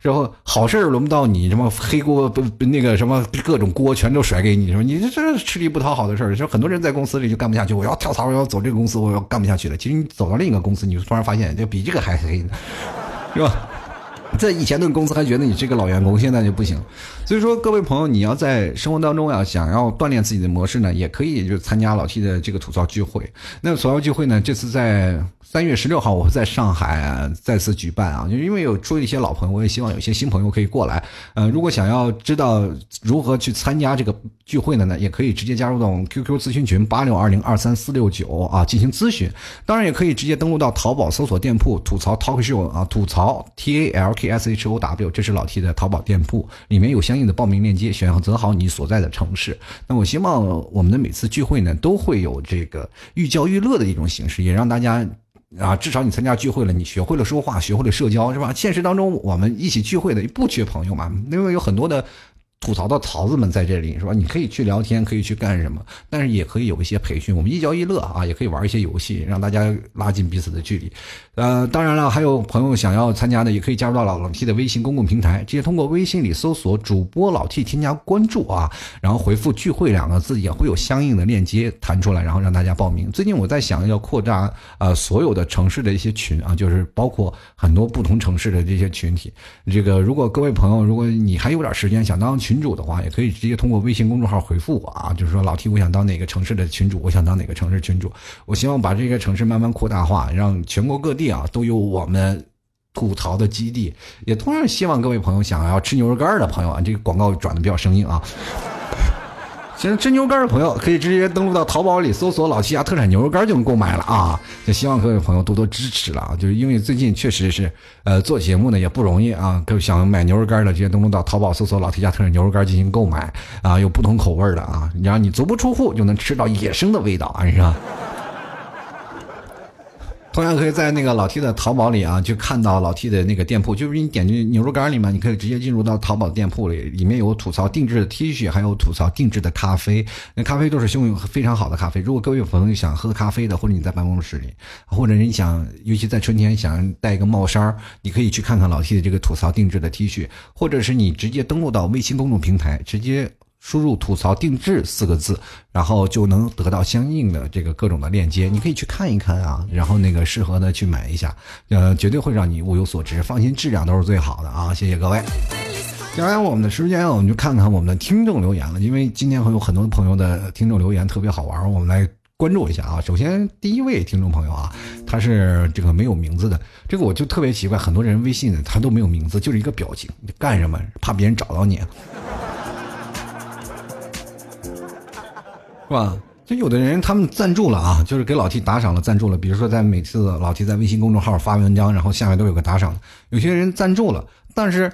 然后好事轮不到你，什么黑锅不那个什么各种锅全都甩给你，说你这这吃力不讨好的事儿。就很多人在公司里就干不下去，我要跳槽，我要走这个公司，我要干不下去了。其实你走到另一个公司，你就突然发现就比这个还黑，是吧？在以前的公司还觉得你是个老员工，现在就不行。所以说，各位朋友，你要在生活当中呀，想要锻炼自己的模式呢，也可以就参加老 T 的这个吐槽聚会。那吐槽聚会呢，这次在。三月十六号，我会在上海再次举办啊，就因为有出一些老朋友，我也希望有些新朋友可以过来。呃，如果想要知道如何去参加这个聚会的呢，也可以直接加入到我们 QQ 咨询群八六二零二三四六九啊进行咨询。当然，也可以直接登录到淘宝搜索店铺吐槽 Talk Show 啊，吐槽 T A L K S H O W，这是老 T 的淘宝店铺，里面有相应的报名链接，选择好你所在的城市。那我希望我们的每次聚会呢，都会有这个寓教于乐的一种形式，也让大家。啊，至少你参加聚会了，你学会了说话，学会了社交，是吧？现实当中，我们一起聚会的不缺朋友嘛，因为有很多的。吐槽的槽子们在这里是吧？你可以去聊天，可以去干什么，但是也可以有一些培训，我们一教一乐啊，也可以玩一些游戏，让大家拉近彼此的距离。呃，当然了，还有朋友想要参加的，也可以加入到老老 T 的微信公共平台，直接通过微信里搜索主播老 T 添加关注啊，然后回复聚会两个字，也会有相应的链接弹出来，然后让大家报名。最近我在想要扩大呃所有的城市的一些群啊，就是包括很多不同城市的这些群体。这个如果各位朋友，如果你还有点时间想当。群主的话，也可以直接通过微信公众号回复我啊，就是说老 T，我想当哪个城市的群主，我想当哪个城市群主，我希望把这个城市慢慢扩大化，让全国各地啊都有我们吐槽的基地。也同样希望各位朋友想要吃牛肉干的朋友啊，这个广告转的比较生硬啊。想吃牛肉干的朋友可以直接登录到淘宝里搜索“老七家特产牛肉干”就能购买了啊！就希望各位朋友多多支持了啊！就是因为最近确实是，呃，做节目呢也不容易啊。各位想买牛肉干的，直接登录到淘宝搜索“老七家特产牛肉干”进行购买啊，有不同口味的啊，然后你足不出户就能吃到野生的味道啊，是吧？同样可以在那个老 T 的淘宝里啊，就看到老 T 的那个店铺，就是你点进牛肉干里面，你可以直接进入到淘宝店铺里，里面有吐槽定制的 T 恤，还有吐槽定制的咖啡。那咖啡都是用非常好的咖啡。如果各位朋友想喝咖啡的，或者你在办公室里，或者你想，尤其在春天想带一个帽衫你可以去看看老 T 的这个吐槽定制的 T 恤，或者是你直接登录到微信公众平台，直接。输入“吐槽定制”四个字，然后就能得到相应的这个各种的链接，你可以去看一看啊，然后那个适合的去买一下，呃，绝对会让你物有所值，放心，质量都是最好的啊！谢谢各位。接下来我们的时间，我们就看看我们的听众留言了，因为今天会有很多朋友的听众留言特别好玩，我们来关注一下啊。首先第一位听众朋友啊，他是这个没有名字的，这个我就特别奇怪，很多人微信他都没有名字，就是一个表情，你干什么？怕别人找到你？是吧？就有的人他们赞助了啊，就是给老 T 打赏了，赞助了。比如说在每次老 T 在微信公众号发文章，然后下面都有个打赏。有些人赞助了，但是。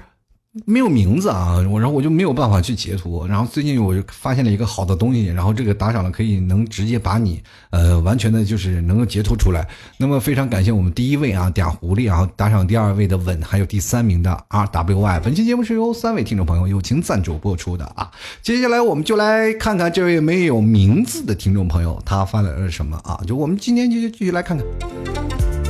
没有名字啊，我然后我就没有办法去截图。然后最近我就发现了一个好的东西，然后这个打赏了可以能直接把你呃完全的就是能够截图出来。那么非常感谢我们第一位啊嗲狐狸啊打赏第二位的稳，还有第三名的 R W Y。本期节目是由三位听众朋友友情赞助播出的啊。接下来我们就来看看这位没有名字的听众朋友他发来了什么啊？就我们今天就继续来看看。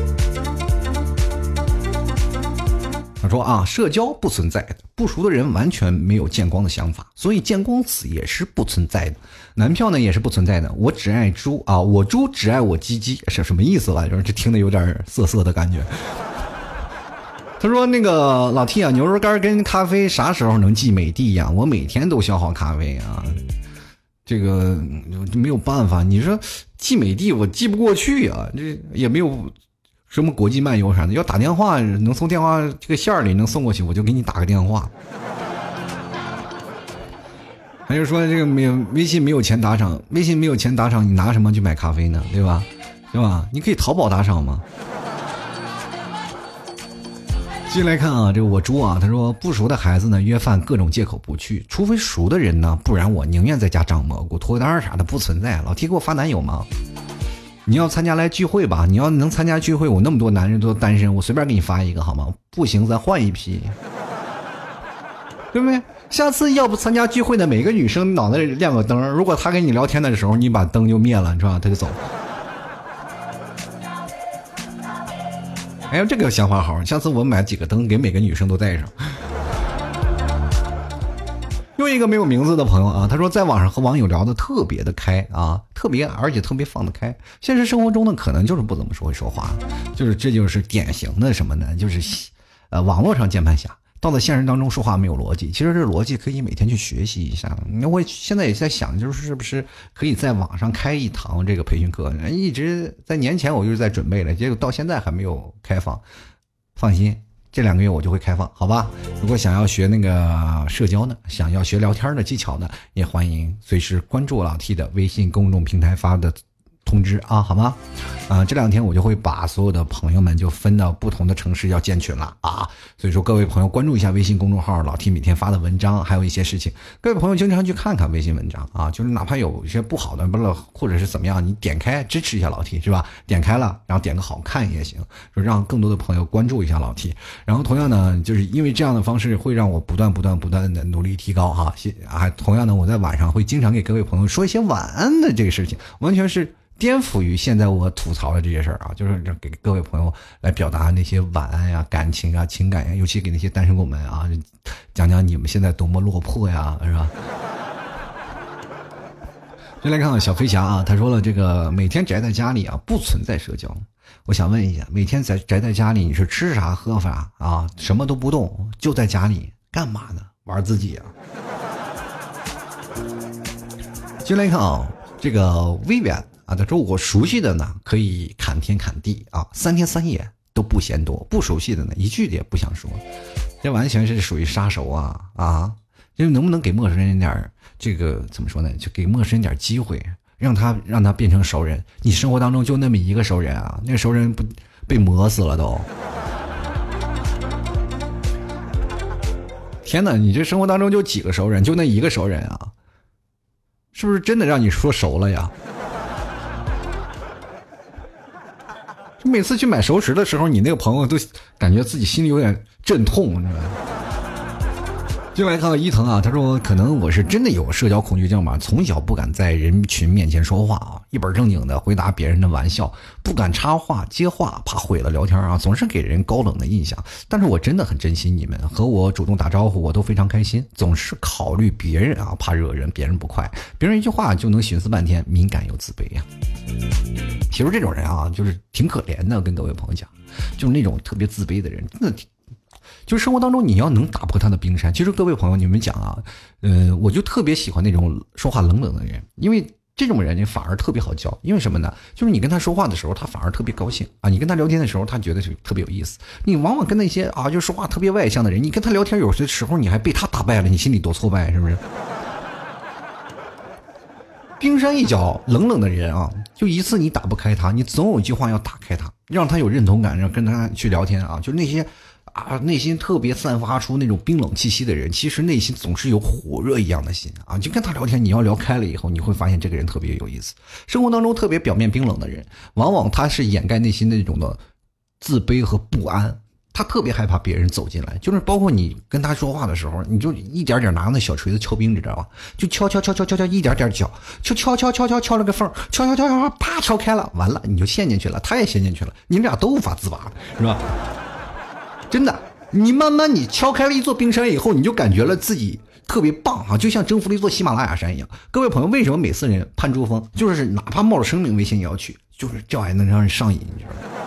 他说啊，社交不存在的，不熟的人完全没有见光的想法，所以见光死也是不存在的。男票呢也是不存在的，我只爱猪啊，我猪只爱我鸡鸡是什么意思来着？这听的有点涩涩的感觉。他说那个老 T 啊，牛肉干跟咖啡啥时候能寄美的呀？我每天都消耗咖啡啊，这个没有办法。你说寄美的我寄不过去啊，这也没有。什么国际漫游啥的，要打电话能从电话这个线里能送过去，我就给你打个电话。还是说这个没有微信没有钱打赏，微信没有钱打赏，你拿什么去买咖啡呢？对吧？对吧？你可以淘宝打赏吗？继续来看啊，这个我猪啊，他说不熟的孩子呢约饭各种借口不去，除非熟的人呢，不然我宁愿在家长蘑菇脱单啥的不存在。老提给我发男友吗？你要参加来聚会吧？你要能参加聚会，我那么多男人都单身，我随便给你发一个好吗？不行，咱换一批，对不对？下次要不参加聚会的每个女生脑袋亮个灯，如果她跟你聊天的时候，你把灯就灭了，是吧？她就走。哎呀，这个想法好，下次我买几个灯给每个女生都带上。又一个没有名字的朋友啊，他说在网上和网友聊的特别的开啊，特别而且特别放得开。现实生活中呢，可能就是不怎么会说话，就是这就是典型的什么呢？就是，呃，网络上键盘侠，到了现实当中说话没有逻辑。其实这逻辑可以每天去学习一下。那我现在也在想，就是是不是可以在网上开一堂这个培训课？一直在年前我就是在准备了，结果到现在还没有开放。放心。这两个月我就会开放，好吧？如果想要学那个社交呢，想要学聊天的技巧呢，也欢迎随时关注老 T 的微信公众平台发的。通知啊，好吗？啊，这两天我就会把所有的朋友们就分到不同的城市要建群了啊，所以说各位朋友关注一下微信公众号老 T 每天发的文章，还有一些事情，各位朋友经常去看看微信文章啊，就是哪怕有一些不好的，不知道或者是怎么样，你点开支持一下老 T 是吧？点开了，然后点个好看也行，说让更多的朋友关注一下老 T，然后同样呢，就是因为这样的方式会让我不断不断不断的努力提高哈，还同样呢，我在晚上会经常给各位朋友说一些晚安的这个事情，完全是。颠覆于现在我吐槽的这些事儿啊，就是给各位朋友来表达那些晚安呀、感情啊、情感呀，尤其给那些单身狗们啊，讲讲你们现在多么落魄呀，是吧？先来看看小飞侠啊，他说了，这个每天宅在家里啊，不存在社交。我想问一下，每天在宅在家里，你是吃啥喝啥啊？什么都不动，就在家里干嘛呢？玩自己啊？进来看啊，这个微他说：“我熟悉的呢，可以砍天砍地啊，三天三夜都不嫌多；不熟悉的呢，一句也不想说。这完全是属于杀熟啊啊！就能不能给陌生人点这个怎么说呢？就给陌生人点机会，让他让他变成熟人。你生活当中就那么一个熟人啊，那个熟人不被磨死了都。天哪，你这生活当中就几个熟人，就那一个熟人啊，是不是真的让你说熟了呀？”每次去买熟食的时候，你那个朋友都感觉自己心里有点阵痛，你知道吗？进来看到伊藤啊，他说可能我是真的有社交恐惧症吧，从小不敢在人群面前说话啊，一本正经的回答别人的玩笑，不敢插话接话，怕毁了聊天啊，总是给人高冷的印象。但是我真的很珍惜你们，和我主动打招呼，我都非常开心。总是考虑别人啊，怕惹人，别人不快，别人一句话就能寻思半天，敏感又自卑呀。其实这种人啊，就是挺可怜的，跟各位朋友讲，就是那种特别自卑的人，真的挺。就生活当中你要能打破他的冰山。其实各位朋友，你们讲啊，呃，我就特别喜欢那种说话冷冷的人，因为这种人呢反而特别好教。因为什么呢？就是你跟他说话的时候，他反而特别高兴啊。你跟他聊天的时候，他觉得是特别有意思。你往往跟那些啊，就说话特别外向的人，你跟他聊天，有些时候你还被他打败了，你心里多挫败，是不是？冰山一角，冷冷的人啊，就一次你打不开他，你总有一句话要打开他，让他有认同感，让跟他去聊天啊。就那些。啊，内心特别散发出那种冰冷气息的人，其实内心总是有火热一样的心啊！就跟他聊天，你要聊开了以后，你会发现这个人特别有意思。生活当中特别表面冰冷的人，往往他是掩盖内心那种的自卑和不安，他特别害怕别人走进来。就是包括你跟他说话的时候，你就一点点拿那小锤子敲冰，你知道吧？就敲敲敲敲敲敲，一点点敲，敲敲敲敲敲敲了个缝，敲敲敲敲，啪敲开了，完了你就陷进去了，他也陷进去了，你们俩都无法自拔，是吧？真的，你慢慢你敲开了一座冰山以后，你就感觉了自己特别棒啊，就像征服了一座喜马拉雅山一样。各位朋友，为什么每次人攀珠峰，就是哪怕冒着生命危险也要去，就是这玩意能让人上瘾，你知道吗？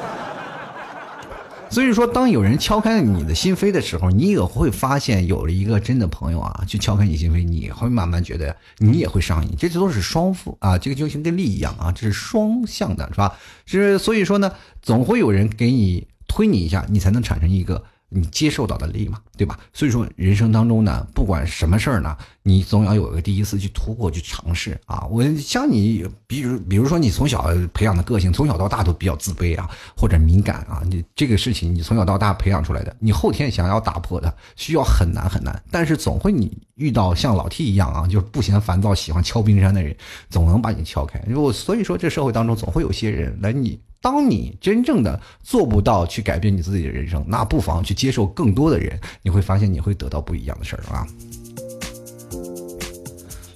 所以说，当有人敲开你的心扉的时候，你也会发现有了一个真的朋友啊，去敲开你心扉，你会慢慢觉得你也会上瘾。这都是双负啊，这个就像跟力一样啊，这是双向的，是吧？是所以说呢，总会有人给你推你一下，你才能产生一个。你接受到的力嘛，对吧？所以说，人生当中呢，不管什么事儿呢，你总要有个第一次去突破、去尝试啊。我像你，比如，比如说你从小培养的个性，从小到大都比较自卑啊，或者敏感啊，你这个事情你从小到大培养出来的，你后天想要打破的，需要很难很难。但是总会你遇到像老 T 一样啊，就是不嫌烦躁、喜欢敲冰山的人，总能把你敲开。如果所以说，这社会当中总会有些人来你。当你真正的做不到去改变你自己的人生，那不妨去接受更多的人，你会发现你会得到不一样的事儿啊。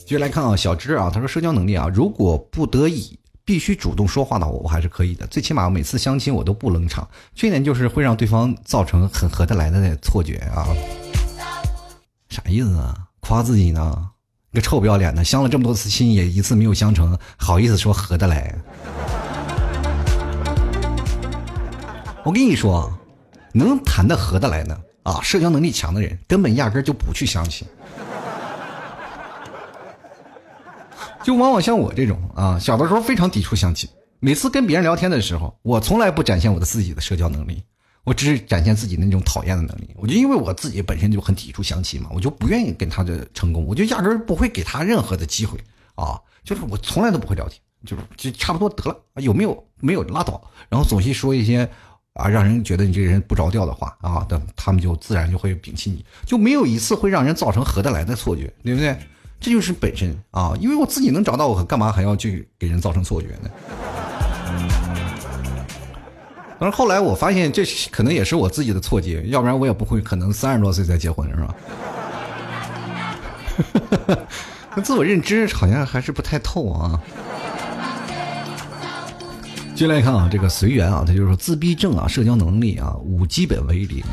接着来看啊，小芝啊，他说社交能力啊，如果不得已必须主动说话的话，我还是可以的。最起码每次相亲我都不冷场，缺点就是会让对方造成很合得来的错觉啊。啥意思啊？夸自己呢？你个臭不要脸的，相了这么多次亲也一次没有相成，好意思说合得来？我跟你说啊，能谈得合得来的啊，社交能力强的人，根本压根就不去相亲。就往往像我这种啊，小的时候非常抵触相亲。每次跟别人聊天的时候，我从来不展现我的自己的社交能力，我只是展现自己那种讨厌的能力。我就因为我自己本身就很抵触相亲嘛，我就不愿意跟他的成功，我就压根不会给他任何的机会啊。就是我从来都不会聊天，就是就差不多得了，有没有没有拉倒，然后总是说一些。啊，让人觉得你这个人不着调的话啊，等他们就自然就会摒弃你，就没有一次会让人造成合得来的错觉，对不对？这就是本身啊，因为我自己能找到，我干嘛还要去给人造成错觉呢？但是后来我发现，这可能也是我自己的错觉，要不然我也不会可能三十多岁才结婚，是吧？那自我认知好像还是不太透啊。接来看啊，这个随缘啊，他就是说自闭症啊，社交能力啊，五基本为零。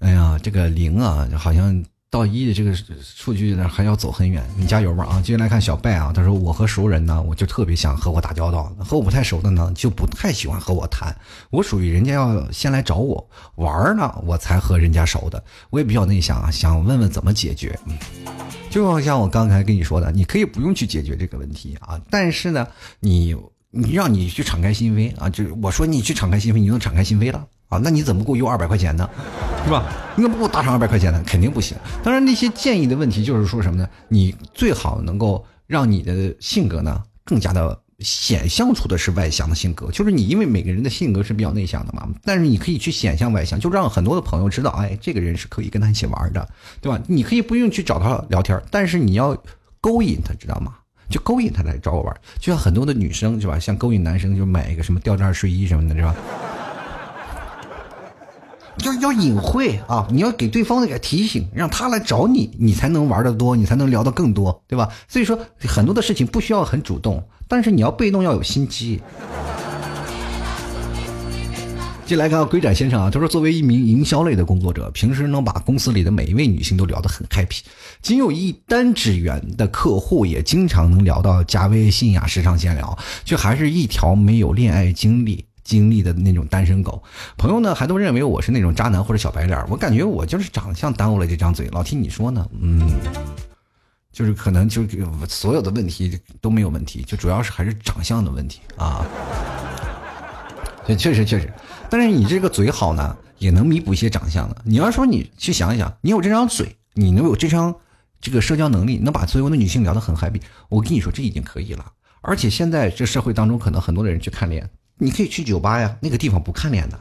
哎呀，这个零啊，好像到一的这个数据呢还要走很远，你加油吧啊！接下来看小拜啊，他说我和熟人呢，我就特别想和我打交道，和我不太熟的呢，就不太喜欢和我谈。我属于人家要先来找我玩呢，我才和人家熟的。我也比较内向啊，想问问怎么解决。就好像我刚才跟你说的，你可以不用去解决这个问题啊，但是呢，你。你让你去敞开心扉啊！就我说你去敞开心扉，你能敞开心扉了啊？那你怎么给我邮二百块钱呢？是吧？你怎么不给我打赏二百块钱呢？肯定不行。当然，那些建议的问题就是说什么呢？你最好能够让你的性格呢更加的显象出的是外向的性格，就是你因为每个人的性格是比较内向的嘛，但是你可以去显象外向，就让很多的朋友知道，哎，这个人是可以跟他一起玩的，对吧？你可以不用去找他聊天，但是你要勾引他，知道吗？就勾引他来找我玩，就像很多的女生是吧？像勾引男生就买一个什么吊带睡衣什么的，是吧？要要隐晦啊！你要给对方那个提醒，让他来找你，你才能玩的多，你才能聊的更多，对吧？所以说很多的事情不需要很主动，但是你要被动，要有心机。进来看龟展先生啊，他说：“作为一名营销类的工作者，平时能把公司里的每一位女性都聊得很 happy，仅有一单指缘的客户也经常能聊到加微信呀、时常闲聊，却还是一条没有恋爱经历经历的那种单身狗。朋友呢，还都认为我是那种渣男或者小白脸。我感觉我就是长相耽误了这张嘴。老听你说呢，嗯，就是可能就所有的问题都没有问题，就主要是还是长相的问题啊。这确实确实。”但是你这个嘴好呢，也能弥补一些长相的。你要说你去想一想，你有这张嘴，你能有这张这个社交能力，能把所有的女性聊得很 happy，我跟你说这已经可以了。而且现在这社会当中，可能很多的人去看脸，你可以去酒吧呀，那个地方不看脸的，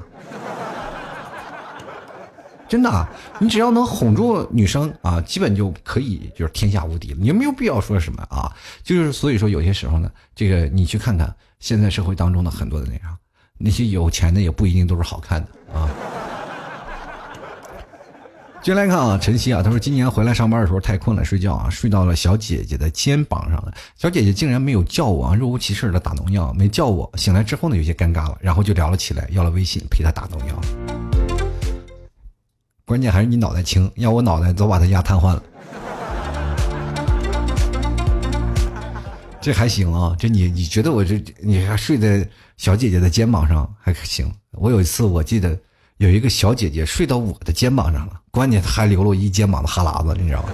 真的，你只要能哄住女生啊，基本就可以就是天下无敌了。你没有必要说什么啊，就是所以说有些时候呢，这个你去看看现在社会当中的很多的那啥。那些有钱的也不一定都是好看的啊。接来看啊，晨曦啊，他说今年回来上班的时候太困了，睡觉啊，睡到了小姐姐的肩膀上了。小姐姐竟然没有叫我啊，若无其事的打农药，没叫我。醒来之后呢，有些尴尬了，然后就聊了起来，要了微信陪她打农药。关键还是你脑袋轻，要我脑袋早把他压瘫痪了。这还行啊，这你你觉得我这你还睡在小姐姐的肩膀上还行？我有一次我记得有一个小姐姐睡到我的肩膀上了，关键她还流了一肩膀的哈喇子，你知道吗？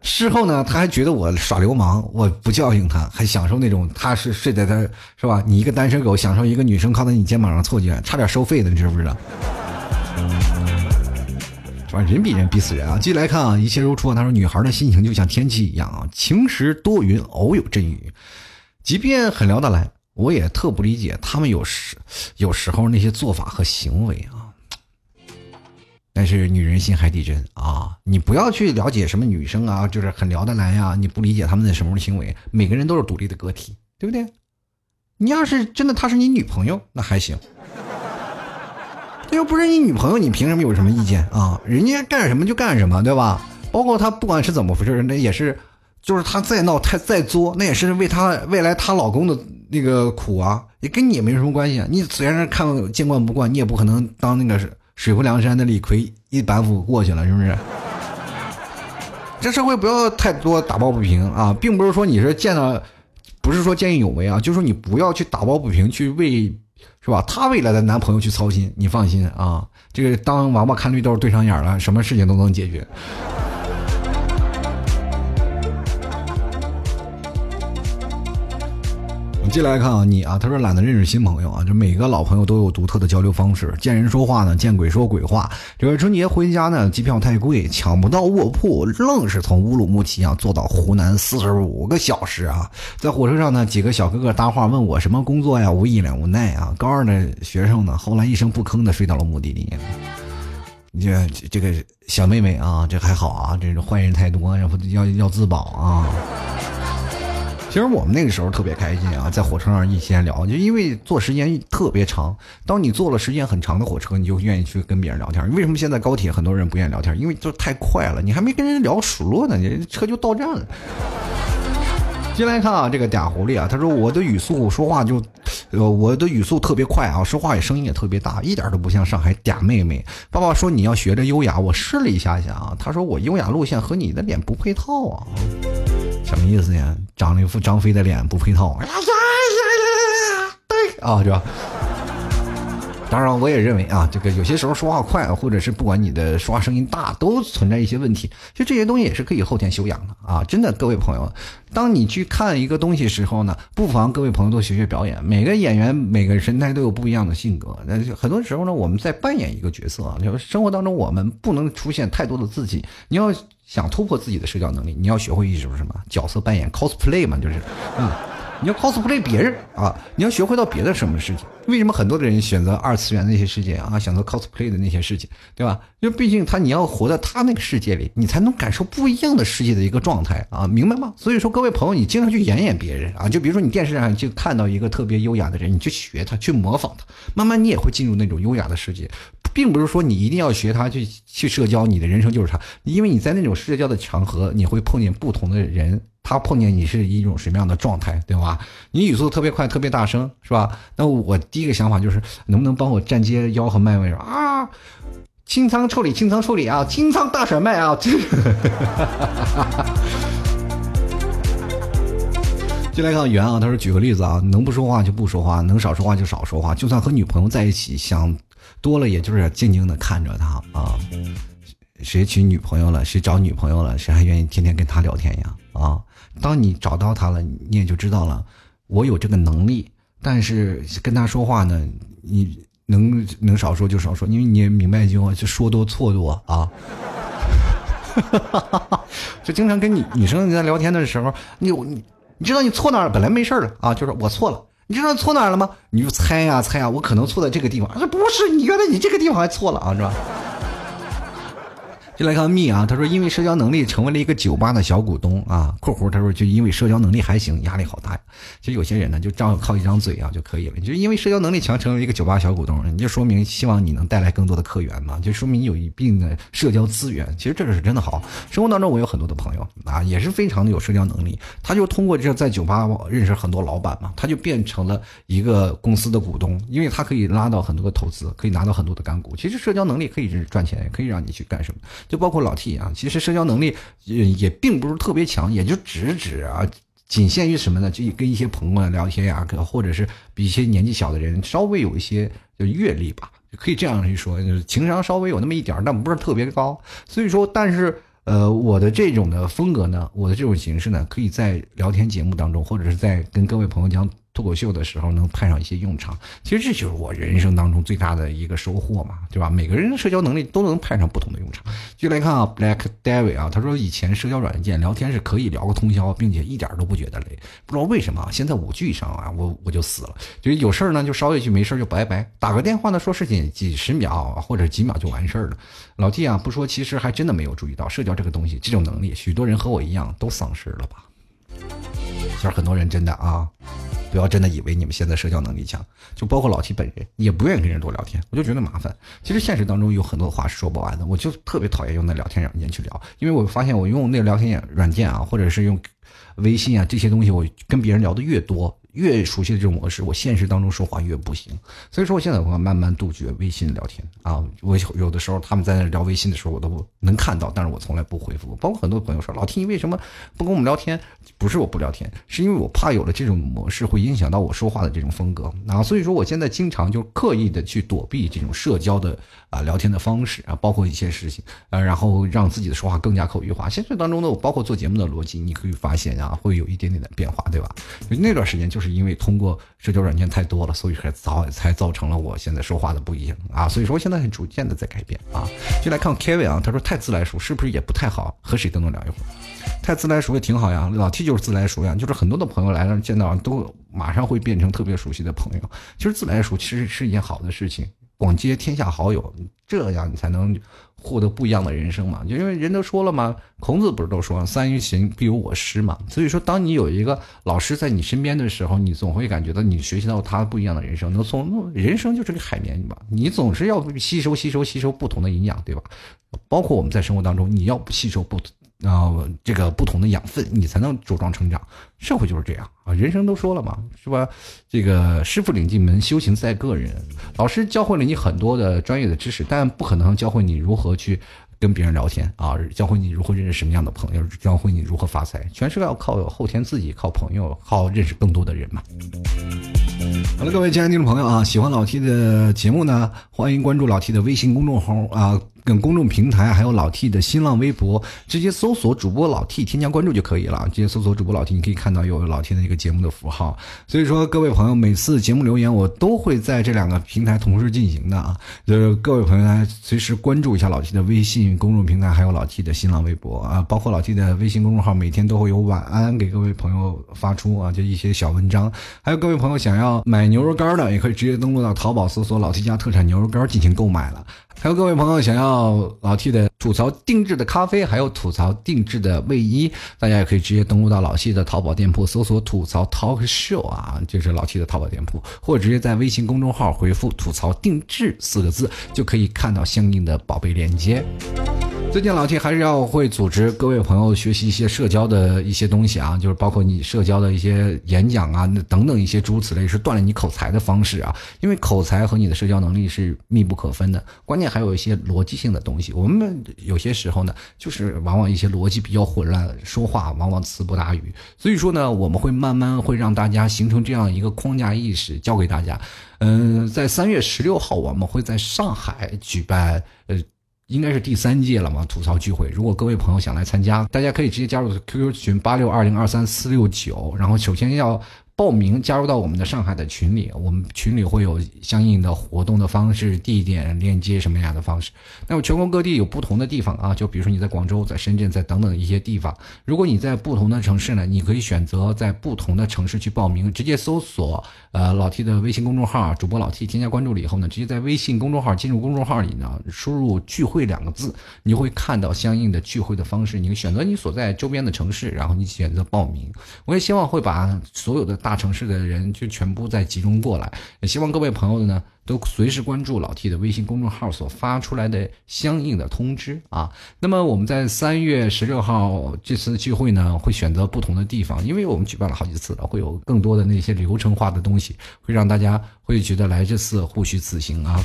事后呢，她还觉得我耍流氓，我不教训她，还享受那种她是睡在她是吧？你一个单身狗享受一个女生靠在你肩膀上凑近，差点收费的，你知不知道？是吧？人比人逼死人啊！继续来看啊，一切如初。他说：“女孩的心情就像天气一样啊，晴时多云，偶有阵雨。即便很聊得来，我也特不理解他们有时有时候那些做法和行为啊。但是女人心海底针啊，你不要去了解什么女生啊，就是很聊得来呀，你不理解他们的什么行为。每个人都是独立的个体，对不对？你要是真的她是你女朋友，那还行。”又不是你女朋友，你凭什么有什么意见啊？人家干什么就干什么，对吧？包括他不管是怎么回事，那也是，就是他再闹，他再作，那也是为他未来她老公的那个苦啊，也跟你也没什么关系啊。你虽然看见惯不惯，你也不可能当那个水泊梁山的李逵一板斧过去了，是不是？这社会不要太多打抱不平啊，并不是说你是见到，不是说见义勇为啊，就是说你不要去打抱不平，去为。是吧？她未来的男朋友去操心，你放心啊。这个当王八看绿豆对上眼了，什么事情都能解决。进来看啊，你啊，他说懒得认识新朋友啊，就每个老朋友都有独特的交流方式。见人说话呢，见鬼说鬼话。这个春节回家呢，机票太贵，抢不到卧铺，愣是从乌鲁木齐啊坐到湖南四十五个小时啊。在火车上呢，几个小哥哥搭话问我什么工作呀，我一脸无奈啊。高二的学生呢，后来一声不吭的睡到了目的地。这这个小妹妹啊，这还好啊，这是坏人太多，然后要要自保啊。其实我们那个时候特别开心啊，在火车上一闲聊，就因为坐时间特别长。当你坐了时间很长的火车，你就愿意去跟别人聊天。为什么现在高铁很多人不愿意聊天？因为就太快了，你还没跟人聊熟络呢，你车就到站了。进来看啊，这个嗲狐狸啊，他说我的语速说话就，呃，我的语速特别快啊，说话也声音也特别大，一点都不像上海嗲妹妹。爸爸说你要学着优雅，我试了一下下啊，他说我优雅路线和你的脸不配套啊。什么意思呀？长了一副张飞的脸不配套。哎呀呀呀呀！对啊，是吧？当然，我也认为啊，这个有些时候说话快，或者是不管你的说话声音大，都存在一些问题。就这些东西也是可以后天修养的啊！真的，各位朋友，当你去看一个东西时候呢，不妨各位朋友都学学表演。每个演员每个神态都有不一样的性格。那很多时候呢，我们在扮演一个角色啊，就是生活当中我们不能出现太多的自己。你要想突破自己的社交能力，你要学会一种什么角色扮演，cosplay 嘛，就是，嗯。你要 cosplay 别人啊！你要学会到别的什么事情？为什么很多的人选择二次元那些世界啊？选择 cosplay 的那些事情，对吧？因为毕竟他你要活在他那个世界里，你才能感受不一样的世界的一个状态啊！明白吗？所以说，各位朋友，你经常去演演别人啊，就比如说你电视上就看到一个特别优雅的人，你去学他，去模仿他，慢慢你也会进入那种优雅的世界。并不是说你一定要学他去去社交，你的人生就是他，因为你在那种社交的场合，你会碰见不同的人。他碰见你是一种什么样的状态，对吧？你语速特别快，特别大声，是吧？那我第一个想法就是，能不能帮我站接腰和脉位啊？清仓处理，清仓处理啊！清仓大甩卖啊！进来看圆啊，他说举个例子啊，能不说话就不说话，能少说话就少说话，就算和女朋友在一起，想多了也就是静静的看着他啊。谁娶女朋友了？谁找女朋友了？谁还愿意天天跟他聊天呀？啊！当你找到他了，你也就知道了，我有这个能力。但是跟他说话呢，你能能少说就少说，因为你也明白一句话，就说多错多啊。就经常跟你女生在聊天的时候，你你你知道你错哪儿？本来没事了啊，就是我错了。你知道错哪儿了吗？你就猜呀猜呀，我可能错在这个地方。这不是，你原来你这个地方还错了啊，是吧？就来看蜜啊，他说因为社交能力成为了一个酒吧的小股东啊。括弧他说就因为社交能力还行，压力好大呀。其实有些人呢，就张靠一张嘴啊就可以了。就因为社交能力强，成为一个酒吧小股东，你就说明希望你能带来更多的客源嘛，就说明你有一定的社交资源。其实这个是真的好。生活当中我有很多的朋友啊，也是非常的有社交能力，他就通过这在酒吧认识很多老板嘛，他就变成了一个公司的股东，因为他可以拉到很多的投资，可以拿到很多的干股。其实社交能力可以赚钱，也可以让你去干什么。就包括老 T 啊，其实社交能力也也并不是特别强，也就只指啊，仅限于什么呢？就跟一些朋友聊天呀，或者是比一些年纪小的人稍微有一些就阅历吧，可以这样去说，就是情商稍微有那么一点但不是特别高。所以说，但是呃，我的这种的风格呢，我的这种形式呢，可以在聊天节目当中，或者是在跟各位朋友讲。脱口秀的时候能派上一些用场，其实这就是我人生当中最大的一个收获嘛，对吧？每个人的社交能力都能派上不同的用场。就来看啊，Black David 啊，他说以前社交软件聊天是可以聊个通宵，并且一点都不觉得累。不知道为什么现在五 G 上啊，我我就死了，就有事儿呢就捎一句，没事就拜拜。打个电话呢说事情几十秒或者几秒就完事儿了。老 T 啊，不说其实还真的没有注意到社交这个东西，这种能力，许多人和我一样都丧失了吧。其实很多人真的啊。不要真的以为你们现在社交能力强，就包括老七本人也不愿意跟人多聊天，我就觉得麻烦。其实现实当中有很多话是说不完的，我就特别讨厌用那聊天软件去聊，因为我发现我用那个聊天软件啊，或者是用微信啊这些东西，我跟别人聊的越多。越熟悉的这种模式，我现实当中说话越不行。所以说，我现在我慢慢杜绝微信聊天啊。我有的时候他们在那聊微信的时候，我都能看到，但是我从来不回复。包括很多朋友说：“老 T，你为什么不跟我们聊天？”不是我不聊天，是因为我怕有了这种模式会影响到我说话的这种风格啊。所以说，我现在经常就刻意的去躲避这种社交的啊聊天的方式啊，包括一些事情啊，然后让自己的说话更加口语化。现实当中呢，我包括做节目的逻辑，你可以发现啊，会有一点点的变化，对吧？那段时间就是。因为通过社交软件太多了，所以才造才造成了我现在说话的不一样啊。所以说现在很逐渐的在改变啊。就来看 Kevin 啊，他说太自来熟是不是也不太好？和谁都能聊一会儿，太自来熟也挺好呀。老 T 就是自来熟呀，就是很多的朋友来了见到都马上会变成特别熟悉的朋友。其实自来熟其实是一件好的事情，广结天下好友，这样你才能。获得不一样的人生嘛，就因为人都说了嘛，孔子不是都说“三人行，必有我师”嘛。所以说，当你有一个老师在你身边的时候，你总会感觉到你学习到他不一样的人生。能从人生就是个海绵嘛，你总是要吸收、吸收、吸收不同的营养，对吧？包括我们在生活当中，你要不吸收不。啊，这个不同的养分，你才能茁壮成长。社会就是这样啊，人生都说了嘛，是吧？这个师傅领进门，修行在个人。老师教会了你很多的专业的知识，但不可能教会你如何去跟别人聊天啊，教会你如何认识什么样的朋友，教会你如何发财，全是要靠后天自己，靠朋友，靠认识更多的人嘛。好了，各位亲爱的听众朋友啊，喜欢老 T 的节目呢，欢迎关注老 T 的微信公众号啊。跟公众平台还有老 T 的新浪微博，直接搜索主播老 T，添加关注就可以了。直接搜索主播老 T，你可以看到有老 T 的一个节目的符号。所以说，各位朋友，每次节目留言我都会在这两个平台同时进行的啊。就是各位朋友来随时关注一下老 T 的微信公众平台，还有老 T 的新浪微博啊。包括老 T 的微信公众号，每天都会有晚安给各位朋友发出啊，就一些小文章。还有各位朋友想要买牛肉干的，也可以直接登录到淘宝搜索老 T 家特产牛肉干进行购买了。还有各位朋友想要老 T 的吐槽定制的咖啡，还有吐槽定制的卫衣，大家也可以直接登录到老 T 的淘宝店铺，搜索“吐槽 Talk Show” 啊，就是老 T 的淘宝店铺，或者直接在微信公众号回复“吐槽定制”四个字，就可以看到相应的宝贝链接。最近老 T 还是要会组织各位朋友学习一些社交的一些东西啊，就是包括你社交的一些演讲啊，等等一些诸如此类，是锻炼你口才的方式啊。因为口才和你的社交能力是密不可分的，关键还有一些逻辑性的东西。我们有些时候呢，就是往往一些逻辑比较混乱，说话往往词不达语。所以说呢，我们会慢慢会让大家形成这样一个框架意识，教给大家。嗯，在三月十六号，我们会在上海举办呃。应该是第三届了嘛？吐槽聚会，如果各位朋友想来参加，大家可以直接加入 QQ 群八六二零二三四六九。然后首先要报名加入到我们的上海的群里，我们群里会有相应的活动的方式、地点、链接什么样的方式。那么全国各地有不同的地方啊，就比如说你在广州、在深圳、在等等一些地方，如果你在不同的城市呢，你可以选择在不同的城市去报名，直接搜索呃老 T 的微信公众号，主播老 T 添加关注了以后呢，直接在微信公众号进入公众号里呢，输入聚会两个字，你会看到相应的聚会的方式，你选择你所在周边的城市，然后你选择报名。我也希望会把所有的大大城市的人就全部在集中过来，也希望各位朋友呢都随时关注老 T 的微信公众号所发出来的相应的通知啊。那么我们在三月十六号这次聚会呢，会选择不同的地方，因为我们举办了好几次了，会有更多的那些流程化的东西，会让大家会觉得来这次互虚此行啊。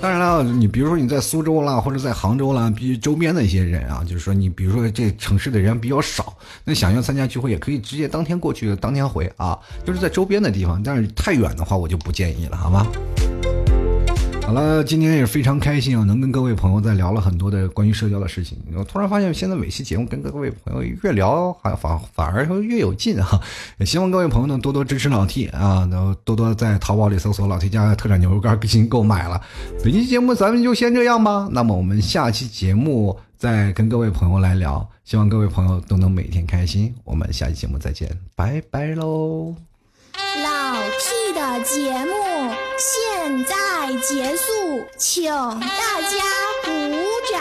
当然了，你比如说你在苏州啦，或者在杭州啦，比周边的一些人啊，就是说你比如说这城市的人比较少，那想要参加聚会也可以直接当天过去，当天回啊，就是在周边的地方。但是太远的话，我就不建议了，好吗？好了，今天也非常开心啊，能跟各位朋友再聊了很多的关于社交的事情。我突然发现，现在每期节目跟各位朋友越聊，还反反而越有劲哈。也 希望各位朋友呢多多支持老 T 啊，能多多在淘宝里搜索老 T 家的特产牛肉干进行购买了。本期节目咱们就先这样吧，那么我们下期节目再跟各位朋友来聊。希望各位朋友都能每天开心。我们下期节目再见，拜拜喽。老 T 的节目比赛结束，请大家鼓掌。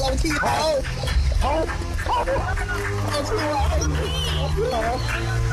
老 T 好，好，好，老 T 好，好。